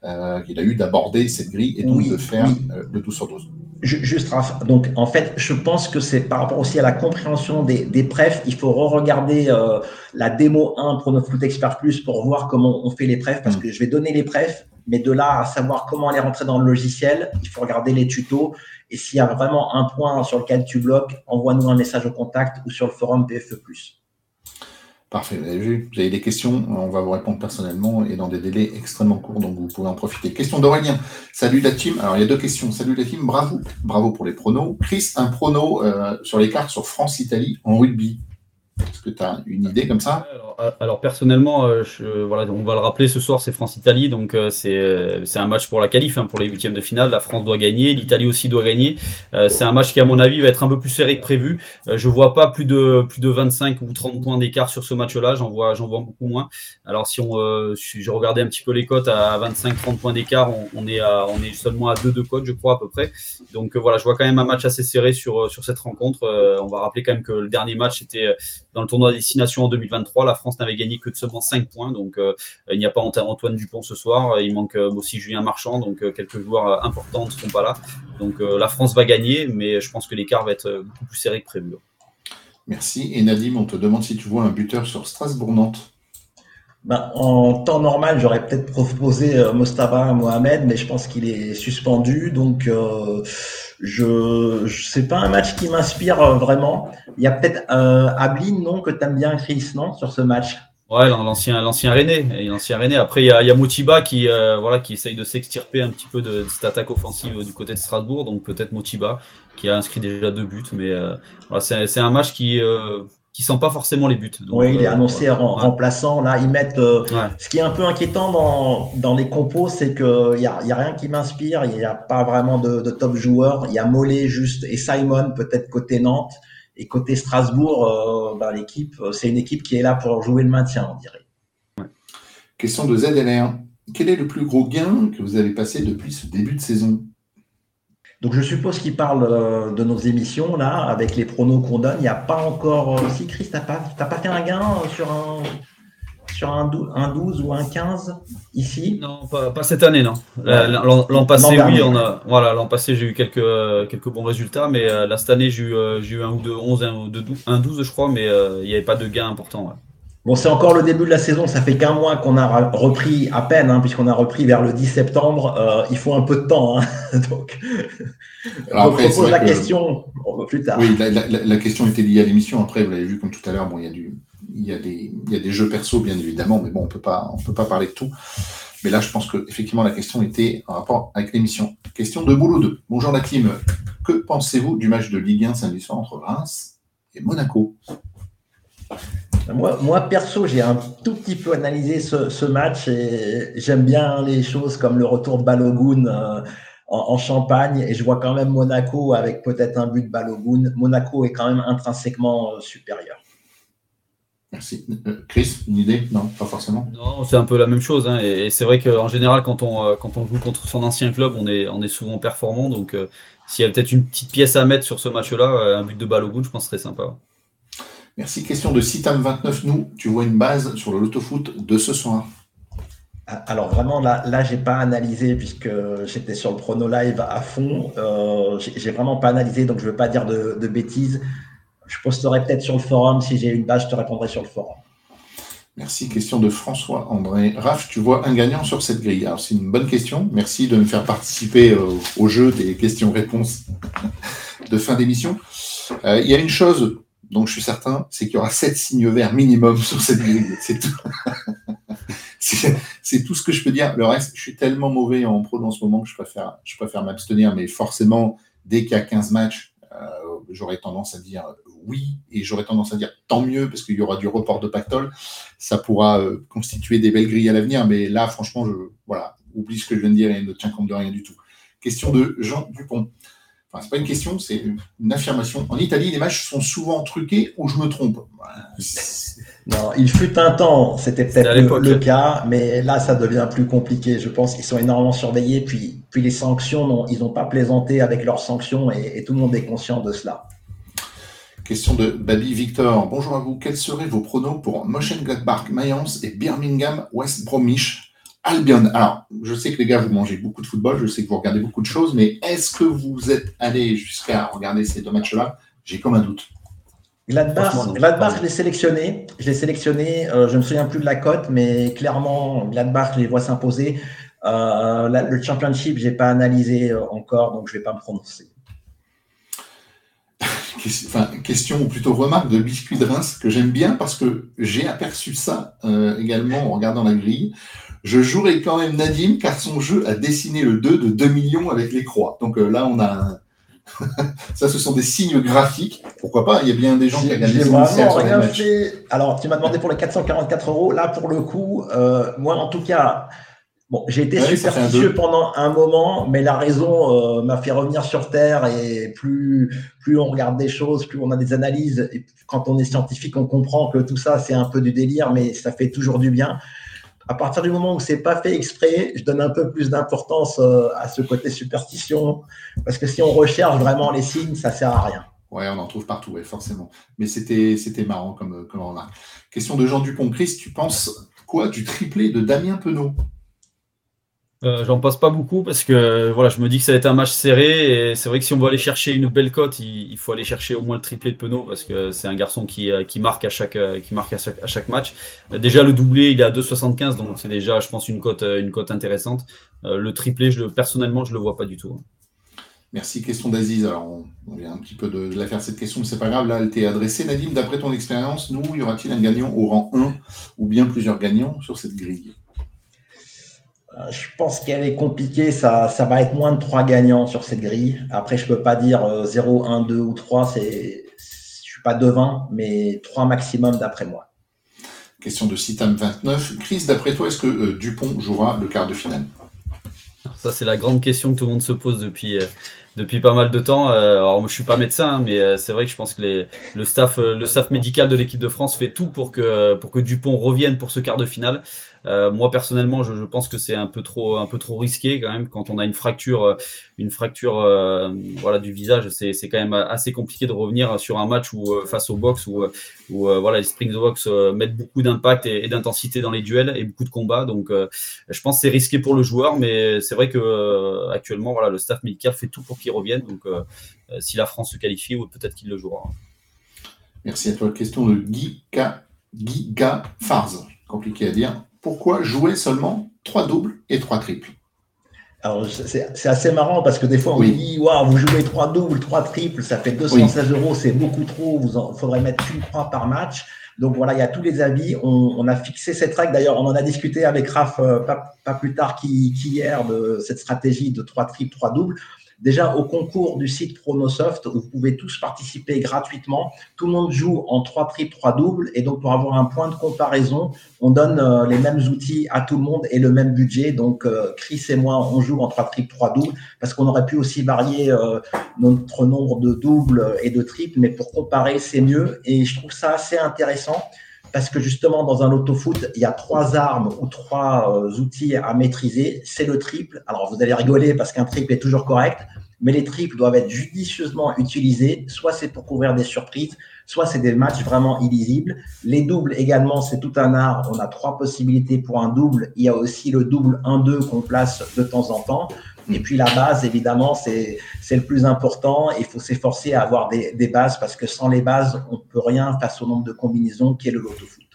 euh, qu'il a eu d'aborder cette grille et donc de faire euh, le 12 sur 12. Juste, donc en fait, je pense que c'est par rapport aussi à la compréhension des, des prefs, il faut re-regarder euh, la démo 1 pour notre Foot Expert Plus pour voir comment on fait les prefs, parce mm. que je vais donner les prefs, mais de là à savoir comment les rentrer dans le logiciel, il faut regarder les tutos. Et s'il y a vraiment un point sur lequel tu bloques, envoie-nous un message au contact ou sur le forum PFE. Parfait, vous avez vous avez des questions, on va vous répondre personnellement et dans des délais extrêmement courts, donc vous pouvez en profiter. Question d'Aurélien. Salut la team. Alors il y a deux questions. Salut la team, bravo. Bravo pour les pronos. Chris, un prono euh, sur les cartes sur France-Italie en rugby. Est-ce que tu as une idée comme ça? Alors, personnellement, euh, voilà, on va le rappeler ce soir, c'est France-Italie, donc euh, euh, c'est un match pour la qualif, hein, pour les huitièmes de finale. La France doit gagner, l'Italie aussi doit gagner. c'est un match qui, à mon avis, va être un peu plus serré que prévu. je vois pas plus de plus de 25 ou 30 points d'écart sur ce match-là. J'en vois vois beaucoup moins. Alors si on, si j'ai regardé un petit peu les cotes à 25-30 points d'écart, on, est on est seulement à 2 de cotes, je crois à peu près. Donc voilà, je vois quand même un match assez serré sur sur cette rencontre. on va rappeler quand même que le dernier match était dans le tournoi destination en 2023. La France n'avait gagné que de seulement 5 points. Donc, euh, il n'y a pas Antoine Dupont ce soir. Il manque euh, aussi Julien Marchand. Donc, euh, quelques joueurs importants ne seront pas là. Donc, la France va gagner, mais je pense que l'écart va être beaucoup plus serré que prévu. Merci. Et Nadim, on te demande si tu vois un buteur sur Strasbourg-Nantes. Ben, en temps normal, j'aurais peut-être proposé euh, Mostafa Mohamed, mais je pense qu'il est suspendu. Donc, euh, je, c'est pas un match qui m'inspire euh, vraiment. Il y a peut-être euh, Ablin, non, que tu aimes bien, Chris, non, sur ce match? Ouais, l'ancien, l'ancien René, l'ancien René. Après, il y a, y a Motiba qui, voilà, qui essaye de s'extirper un petit peu de, cette attaque offensive du côté de Strasbourg. Donc peut-être Motiba qui a inscrit déjà deux buts, mais voilà, c'est un match qui, qui sent pas forcément les buts. oui, il est euh, annoncé en remplaçant. Là, ils mettent. Euh, ce qui est un peu inquiétant dans, dans les compos, c'est qu'il n'y a, y a rien qui m'inspire. Il n'y a pas vraiment de, de, top joueurs. Il y a Mollet juste et Simon, peut-être côté Nantes. Et côté Strasbourg, euh, bah, l'équipe, c'est une équipe qui est là pour jouer le maintien, on dirait. Question de ZLR. Quel est le plus gros gain que vous avez passé depuis ce début de saison? Donc je suppose qu'il parle euh, de nos émissions là, avec les pronos qu'on donne. Il n'y a pas encore. Euh, si Chris, t'as pas, pas fait un gain euh, sur un sur un 12, ou un 15 ici? Non, pas, cette année, non. L'an passé, oui, on a, voilà, l'an passé j'ai eu quelques, quelques bons résultats, mais là cette année j'ai eu, eu, un ou deux 11, un ou deux 12, un 12 je crois, mais il n'y avait pas de gain important. Bon, c'est encore le début de la saison, ça fait qu'un mois qu'on a repris à peine, hein, puisqu'on a repris vers le 10 septembre. Euh, il faut un peu de temps. Hein, donc, on pose la question plus tard. Oui, la, question était liée à l'émission. Après, vous l'avez vu comme tout à l'heure, bon, il y, a du, il, y a des, il y a des jeux perso, bien évidemment, mais bon, on peut pas, on peut pas parler de tout. Mais là, je pense que effectivement, la question était en rapport avec l'émission. Question de Boulot 2. Bonjour la team. Que pensez-vous du match de Ligue 1 samedi soir entre Reims et Monaco? Moi, moi, perso, j'ai un tout petit peu analysé ce, match et j'aime bien les choses comme le retour de Balogun euh, en, Champagne et je vois quand même Monaco avec peut-être un but de Balogun. Monaco est quand même intrinsèquement euh, supérieur. Merci. Euh, Chris, une idée? Non, pas forcément. Non, c'est un peu la même chose. Hein. Et, c'est vrai qu'en général, quand on, euh, quand on joue contre son ancien club, on est, on est souvent performant. Donc, euh, s'il y a peut-être une petite pièce à mettre sur ce match-là, un but de bout, je pense que ce serait sympa. Merci. Question de Citam29. Nous, tu vois une base sur le loto-foot de ce soir ah, alors vraiment là, là j'ai pas analysé puisque j'étais sur le prono live à fond. Euh, j'ai vraiment pas analysé donc je veux pas dire de, de bêtises. Je posterai peut-être sur le forum. Si j'ai une base, je te répondrai sur le forum. Merci. Question de François André. Raph, tu vois un gagnant sur cette grille Alors, c'est une bonne question. Merci de me faire participer euh, au jeu des questions-réponses de fin d'émission. Euh, il y a une chose dont je suis certain, c'est qu'il y aura sept signes verts minimum sur cette grille. C'est tout. c'est tout ce que je peux dire. Le reste, je suis tellement mauvais en pro en ce moment que je préfère, je préfère m'abstenir. Mais forcément, dès qu'il y a 15 matchs, euh, j'aurais tendance à dire oui, et j'aurais tendance à dire tant mieux, parce qu'il y aura du report de pactole. Ça pourra euh, constituer des belles grilles à l'avenir, mais là, franchement, je, voilà, oublie ce que je viens de dire et ne tiens compte de rien du tout. Question de Jean Dupont. Enfin, c'est pas une question, c'est une affirmation. En Italie, les matchs sont souvent truqués ou je me trompe Non, il fut un temps, c'était peut-être le, cas, mais là, ça devient plus compliqué. Je pense qu'ils sont énormément surveillés, puis, puis les sanctions, ils n'ont pas plaisanté avec leurs sanctions et, et tout le monde est conscient de cela. Question de Babi Victor. Bonjour à vous. Quels seraient vos pronos pour Mönchengladbach, Mayence et Birmingham West Bromwich? Albion Alors, je sais que les gars, vous mangez beaucoup de football, je sais que vous regardez beaucoup de choses, mais est-ce que vous êtes allé jusqu'à regarder ces deux matchs-là? J'ai comme un doute. Gladbach, Gladbach je l'ai sélectionné. Je l'ai sélectionné. Euh, je ne me souviens plus de la cote, mais clairement, Gladbach, je les vois s'imposer. Euh, le championship, je n'ai pas analysé euh, encore, donc je ne vais pas me prononcer enfin, question ou plutôt remarque de Biscuit de Reims que j'aime bien parce que j'ai aperçu ça euh, également en regardant la grille. Je jouerai quand même Nadim car son jeu a dessiné le 2 de 2 millions avec les croix. Donc euh, là, on a ça, ce sont des signes graphiques. Pourquoi pas Il y a bien des gens qui ont gagné des Alors, tu m'as demandé pour les 444 euros. Là, pour le coup, euh, moi, en tout cas, Bon, j'ai été superstitieux pendant un moment, mais la raison euh, m'a fait revenir sur Terre et plus, plus on regarde des choses, plus on a des analyses. Et quand on est scientifique, on comprend que tout ça, c'est un peu du délire, mais ça fait toujours du bien. À partir du moment où c'est pas fait exprès, je donne un peu plus d'importance euh, à ce côté superstition, parce que si on recherche vraiment les signes, ça sert à rien. Ouais, on en trouve partout, forcément. Mais c'était, c'était marrant comme, comme remarque. Question de Jean Dupont-Chris, tu penses quoi du triplé de Damien Penaud? Euh, j'en passe pas beaucoup parce que voilà, je me dis que ça va être un match serré et c'est vrai que si on veut aller chercher une belle cote, il, faut aller chercher au moins le triplé de Penaud parce que c'est un garçon qui, euh, marque à chaque euh, qui marque à chaque, match. Déjà le doublé, il est à 2,75 donc c'est déjà, je pense, une cote une intéressante. le triplé, je, personnellement, je le vois pas du tout. Merci. Question d'Aziz. Alors, on, vient un petit peu de, la faire cette question, mais c'est pas grave. Là, elle t'est adressée. Nadim, d'après ton expérience, nous, y aura-t-il un gagnant au rang 1 ou bien plusieurs gagnants sur cette grille? euh, je pense qu'elle est compliquée. Ça, ça va être moins de 3 gagnants sur cette grille. Après, je ne peux pas dire 0, 1, 2 ou 3. Je ne suis pas devin, mais 3 maximum d'après moi. Question de Citam 29. Chris, d'après toi, est-ce que euh, Dupont jouera le quart de finale? Ça, c'est la grande question que tout le monde se pose depuis, euh, depuis pas mal de temps. alors, je ne suis pas médecin, hein, mais c'est vrai que je pense que les, le, staff, le staff médical de l'équipe de France fait tout pour que, pour que Dupont revienne pour ce quart de finale. Euh, moi personnellement, je, pense que c'est un peu trop, risqué quand même quand on a une fracture, euh, une fracture, euh, du visage. C'est, quand même assez compliqué de revenir sur un match où face au box où, où voilà, les Springboks mettent beaucoup d'impact et, d'intensité dans les duels et beaucoup de combats. Donc, je pense que c'est risqué pour le joueur, mais c'est vrai que actuellement, le staff médical fait tout pour qu'il revienne. Donc, si la France se qualifie, peut-être qu'il le jouera. Merci à toi. Question de Guy K. Compliqué à dire pourquoi jouer seulement trois doubles et trois triples? Alors, c'est assez marrant parce que des fois, on dit Waouh, vous jouez trois doubles, trois triples, ça fait 216 euros, c'est beaucoup trop, il faudrait mettre une croix par match. Donc voilà, il y a tous les avis. On, a fixé cette règle. D'ailleurs, on en a discuté avec Raph euh, pas, plus tard qu'hier de cette stratégie de trois triples, trois doubles. Déjà, au concours du site Pronosoft, vous pouvez tous participer gratuitement. Tout le monde joue en trois triples, trois doubles. Et donc, pour avoir un point de comparaison, on donne euh, les mêmes outils à tout le monde et le même budget. Donc, euh, Chris et moi, on joue en trois triples, trois doubles parce qu'on aurait pu aussi varier euh, notre nombre de doubles et de triples. Mais pour comparer, c'est mieux. Et je trouve ça assez intéressant parce que justement, dans un loto-foot, il y a trois armes ou trois euh, outils à maîtriser. C'est le triple. Alors, vous allez rigoler parce qu'un triple est toujours correct, mais les triples doivent être judicieusement utilisés. Soit c'est pour couvrir des surprises, soit c'est des matchs vraiment illisibles. Les doubles également, c'est tout un art. On a trois possibilités pour un double. Il y a aussi le double 1-2 qu'on place de temps en temps. Et puis la base, évidemment, c'est le plus important. Il faut s'efforcer à avoir des, bases parce que sans les bases, on ne peut rien face au nombre de combinaisons qui est le loto foot.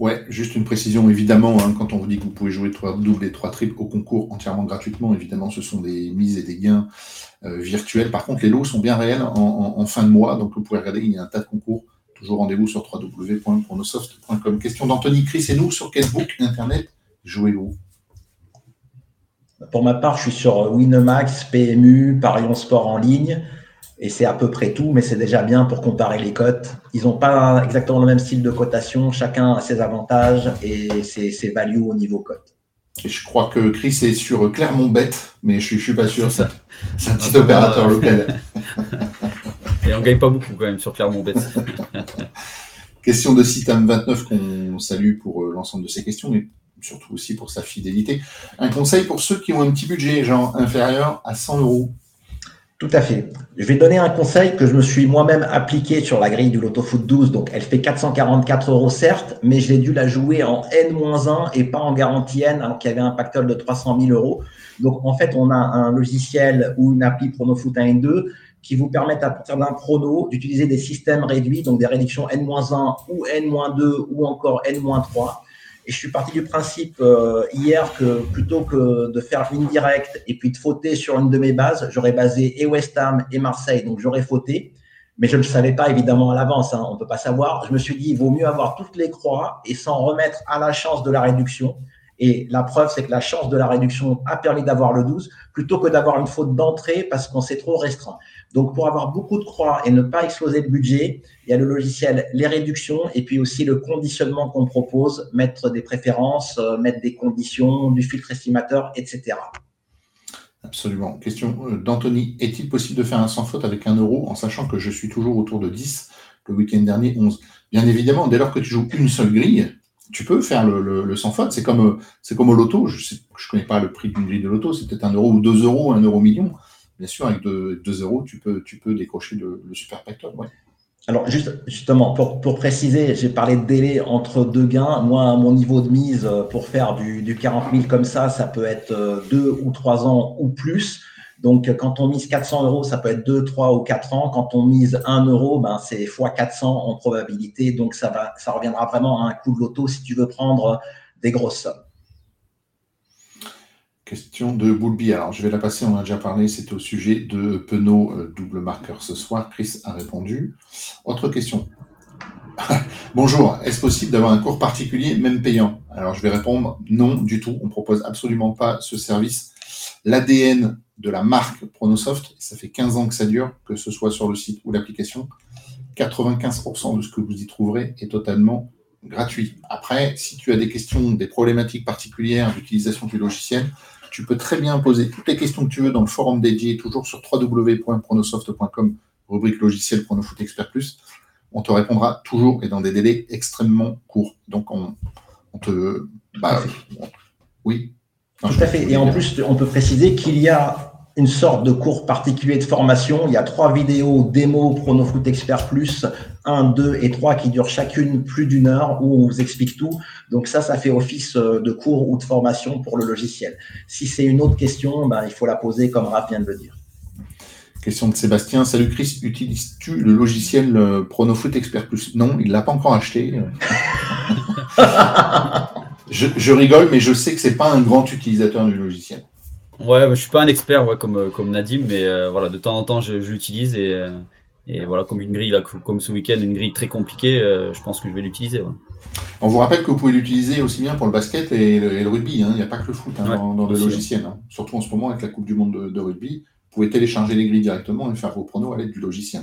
Ouais, juste une précision, évidemment, hein, quand on vous dit que vous pouvez jouer trois doubles et trois triples au concours entièrement gratuitement, évidemment, ce sont des mises et des gains euh, virtuels. Par contre, les lots sont bien réels en, fin de mois, donc vous pouvez regarder, il y a un tas de concours. Toujours rendez-vous sur www.chronosoft.com. Question d'Anthony Chris et nous, sur quel book internet jouez-vous? Pour ma part, je suis sur Winamax, PMU, Parion Sport en ligne. Et c'est à peu près tout, mais c'est déjà bien pour comparer les cotes. Ils n'ont pas exactement le même style de cotation. Chacun a ses avantages et ses, ses values au niveau cote. Et je crois que Chris est sur Clermont Bête, mais je ne suis pas sûr. C'est un petit opérateur local. et on ne gagne pas beaucoup quand même sur Clermont Bête. Question de Citam29 qu'on salue pour l'ensemble de ces questions, mais surtout aussi pour sa fidélité. Un conseil pour ceux qui ont un petit budget, genre inférieur à 100 euros Tout à fait. Je vais donner un conseil que je me suis moi-même appliqué sur la grille du Loto Foot 12. Donc, elle fait 444 euros, certes, mais j'ai dû la jouer en N-1 et pas en garantie N, alors qu'il y avait un pactole de 300 000 euros. Donc, en fait, on a un logiciel ou une appli Pronofoot 1 et 2 qui vous permettent à partir d'un prono d'utiliser des systèmes réduits, donc des réductions N-1 ou N-2 ou encore N-3 et je suis parti du principe euh, hier que plutôt que de faire une et puis de fauter sur une de mes bases, j'aurais basé et West Ham et Marseille, donc j'aurais fauté. Mais je ne le savais pas évidemment à l'avance, hein, on ne peut pas savoir. Je me suis dit, il vaut mieux avoir toutes les croix et s'en remettre à la chance de la réduction. Et la preuve, c'est que la chance de la réduction a permis d'avoir le 12 plutôt que d'avoir une faute d'entrée parce qu'on s'est trop restreint. Donc, pour avoir beaucoup de croix et ne pas exploser le budget, il y a le logiciel, les réductions et puis aussi le conditionnement qu'on propose, mettre des préférences, euh, mettre des conditions, du filtre estimateur, etc. Absolument. Question euh, d'Anthony. Est-il possible de faire un sans faute avec un euro en sachant que je suis toujours autour de 10, le week-end dernier 11 Bien évidemment, dès lors que tu joues une seule grille, tu peux faire le, sans faute. C'est comme, c'est comme au loto. Je ne connais pas le prix d'une grille de loto. C'est peut-être un euro ou deux euros, un euro million bien sûr, avec 2 euros, tu peux, tu peux décrocher le, super pactole. Alors, juste, justement, pour, pour préciser, j'ai parlé de délai entre deux gains. Moi, mon niveau de mise euh, pour faire du, du 40 000 comme ça, ça peut être 2 euh, ou 3 ans ou plus. Donc, quand on mise 400 euros, ça peut être 2, 3 ou 4 ans. Quand on mise 1 euro, ben, c'est x 400 en probabilité. Donc, ça, va, ça reviendra vraiment à un coup de loto si tu veux prendre des grosses sommes. Question de Boulby. Alors, je vais la passer, on a déjà parlé, c'était au sujet de Penaud, euh, double marqueur ce soir. Chris a répondu. Autre question. Bonjour, est-ce possible d'avoir un cours particulier, même payant? Alors, je vais répondre non du tout. On propose absolument pas ce service. L'ADN de la marque Pronosoft, ça fait 15 ans que ça dure, que ce soit sur le site ou l'application. 95% de ce que vous y trouverez est totalement gratuit. Après, si tu as des questions, des problématiques particulières d'utilisation du logiciel, tu peux très bien poser toutes les questions que tu veux dans le forum dédié, toujours sur www.pronosoft.com, rubrique logiciel Pronofoot Expert Plus. On te répondra toujours et dans des délais extrêmement courts. Donc, on, te. Bah, oui. Tout à fait. Et en plus, on peut préciser qu'il y a une sorte de cours particulier de formation. Il y a trois vidéos démo Pronofoot Expert Plus, 1, 2 et 3 qui durent chacune plus d'une heure où on vous explique tout. Donc ça, ça fait office euh, de cours ou de formation pour le logiciel. Si c'est une autre question, ben, il faut la poser comme Raph vient de le dire. Question de Sébastien. Salut Chris, utilises-tu le logiciel euh, Pronofoot Expert Plus? Non, il ne l'a pas encore acheté. je, je rigole, mais je sais que ce n'est pas un grand utilisateur du logiciel. Ouais, je suis pas un expert comme, euh, comme Nadim, mais euh, voilà, de temps en temps, je, l'utilise et, euh, et, voilà, comme une grille, là, comme ce week-end, une grille très compliquée, je pense que je vais l'utiliser. On vous rappelle que vous pouvez l'utiliser aussi bien pour le basket et le, rugby. Hein. Il n'y a pas que le foot hein, dans, le logiciel. Hein. Surtout en ce moment avec la Coupe du Monde de, rugby. Vous pouvez télécharger les grilles directement et faire vos pronos à l'aide du logiciel.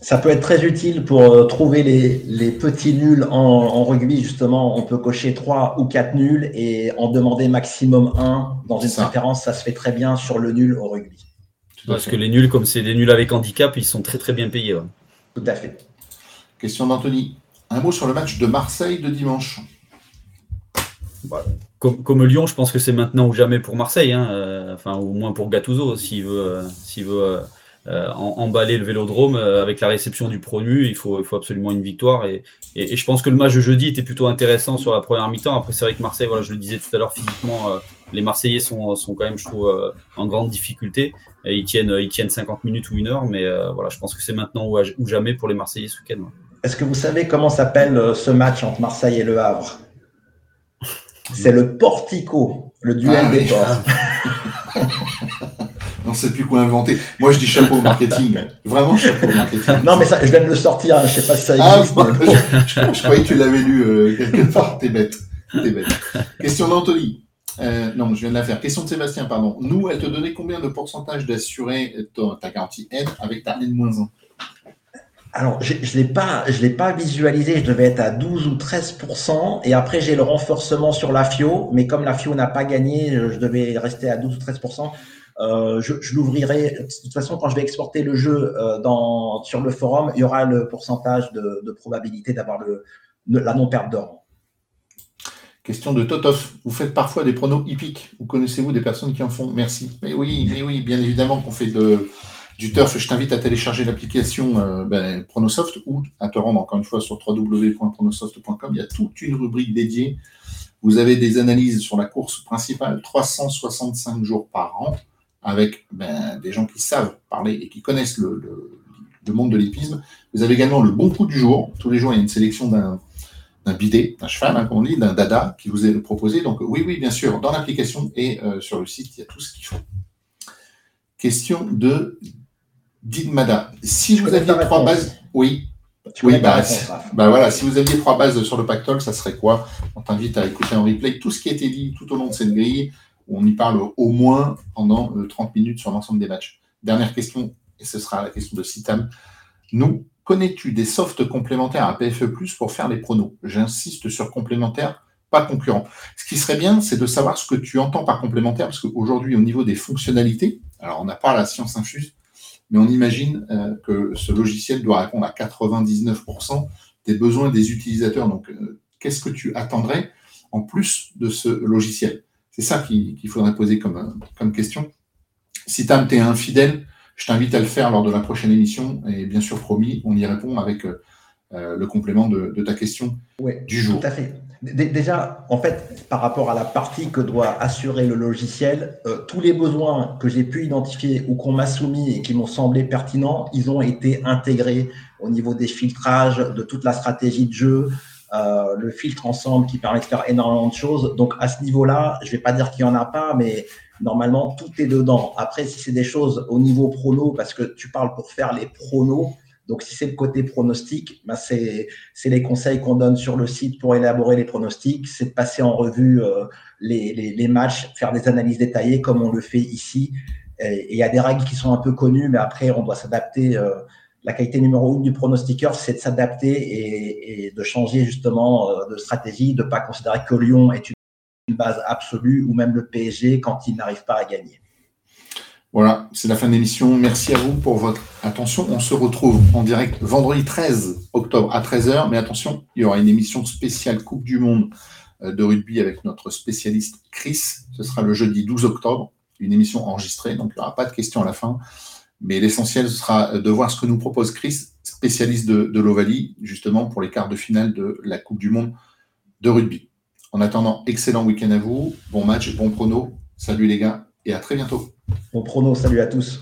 Ça peut être très utile pour euh, trouver les, petits nuls en, rugby. Justement, on peut cocher 3 ou 4 nuls et en demander maximum 1 dans une préférence. Ça se fait très bien sur le nul au rugby. Parce que les nuls, comme c'est des nuls avec handicap, ils sont très très bien payés. Tout à fait. Question d'Anthony. Un mot sur le match de Marseille de dimanche. Comme, Lyon, je pense que c'est maintenant ou jamais pour Marseille, hein, euh, enfin au moins pour Gattuso s'il veut, euh, s'il veut euh, emballer le Vélodrome avec la réception du promu, il faut, il faut absolument une victoire et, et, je pense que le match de jeudi était plutôt intéressant sur la première mi-temps. Après c'est vrai que Marseille, voilà, je le disais tout à l'heure physiquement, les Marseillais sont, sont quand même, je trouve, en grande difficulté. Et ils tiennent, ils tiennent 50 minutes ou une heure, mais voilà, je pense que c'est maintenant ou, ou, jamais pour les Marseillais ce week-end. Est-ce que vous savez comment s'appelle ce match entre Marseille et Le Havre? C'est le portico, le duel ah des portes. On ne sait plus quoi inventer. Moi, je dis chapeau au marketing. Vraiment chapeau au marketing. Non, mais ça, je viens de le sortir. Hein. Je ne sais pas si ça ah, existe. je, croyais que tu l'avais lu euh, quelque part. T'es bête. Es bête. Question d'Anthony. Euh, non, je viens de la faire. Question de Sébastien, pardon. Nous, elle te donnait combien de pourcentage d'assuré ta garantie N avec ta N-1 alors, je ne l'ai pas, je l'ai pas visualisé. Je devais être à 12 ou 13% Et après, j'ai le renforcement sur la FIO. Mais comme la FIO n'a pas gagné, je devais rester à 12 ou 13 euh, je, je l'ouvrirai. De toute façon, quand je vais exporter le jeu euh, sur le forum, il y aura le pourcentage de, probabilité d'avoir la non-perte d'or. Question de Totov. Vous faites parfois des pronos hippiques. Vous connaissez-vous des personnes qui en font? Merci. Mais oui, mais oui, bien évidemment qu'on fait du turf, je t'invite à télécharger l'application euh, ben, Pronosoft ou à te rendre encore une fois sur www.pronosoft.com. Il y a toute une rubrique dédiée. Vous avez des analyses sur la course principale, 365 jours par an, avec ben, des gens qui savent parler et qui connaissent le, monde de l'hippisme. Vous avez également le bon coup du jour. Tous les jours, il y a une sélection d'un d'un bidé, d'un cheval, hein, comme on dit, d'un dada qui vous est proposé. Donc oui, oui, bien sûr, dans l'application et euh, sur le site, il y a tout ce qu'il faut. Question de Mada, si vous aviez trois bases, oui, oui, bah, bah, voilà, si vous aviez trois bases sur le pactole, ça serait quoi? On t'invite à écouter en replay tout ce qui a été dit tout au long de cette grille. On y parle au moins pendant 30 euh, minutes sur l'ensemble des matchs. Dernière question, et ce sera la question de Citam. Nous, connais-tu des softs complémentaires à PFE pour faire les pronos? J'insiste sur complémentaire, pas concurrent. Ce qui serait bien, c'est de savoir ce que tu entends par complémentaire, parce qu'aujourd'hui, au niveau des fonctionnalités, alors on n'a pas la science infuse, mais on imagine euh, que ce logiciel doit répondre à 99% des besoins des utilisateurs. Donc, euh, qu'est-ce que tu attendrais en plus de ce logiciel? C'est ça qu'il faudrait poser comme, comme question. Si Tam, tu es infidèle, je t'invite à le faire lors de la prochaine émission. Et bien sûr, promis, on y répond avec euh, le complément de, ta question du jour. Tout à fait. Déjà, en fait, par rapport à la partie que doit assurer le logiciel, euh, tous les besoins que j'ai pu identifier ou qu'on m'a soumis et qui m'ont semblé pertinents, ils ont été intégrés au niveau des filtrages, de toute la stratégie de jeu, euh, le filtre ensemble qui permet de faire énormément de choses. Donc à ce niveau-là, je ne vais pas dire qu'il n'y en a pas, mais normalement, tout est dedans. Après, si c'est des choses au niveau prono, parce que tu parles pour faire les pronos, donc, si c'est le côté pronostic, bah c'est les conseils qu'on donne sur le site pour élaborer les pronostics, c'est de passer en revue euh, les, les, les, matchs, faire des analyses détaillées comme on le fait ici. Et il y a des règles qui sont un peu connues, mais après, on doit s'adapter. Euh, la qualité numéro une du pronostiqueur, c'est de s'adapter et, et, de changer justement euh, de stratégie, de ne pas considérer que Lyon est une base absolue ou même le PSG quand il n'arrive pas à gagner. Voilà, c'est la fin de l'émission. Merci à vous pour votre attention. On se retrouve en direct vendredi 13 octobre à 13h. Mais attention, il y aura une émission spéciale Coupe du Monde euh, de rugby avec notre spécialiste Chris. Ce sera le jeudi 12 octobre, une émission enregistrée, donc il n'y aura pas de questions à la fin. Mais l'essentiel sera de voir ce que nous propose Chris, spécialiste de, de l'Ovalie, justement pour les quarts de finale de la Coupe du Monde de rugby. En attendant, excellent week-end à vous, bon match, bon prono. Salut les gars et à très bientôt. Bon prono, salut à tous.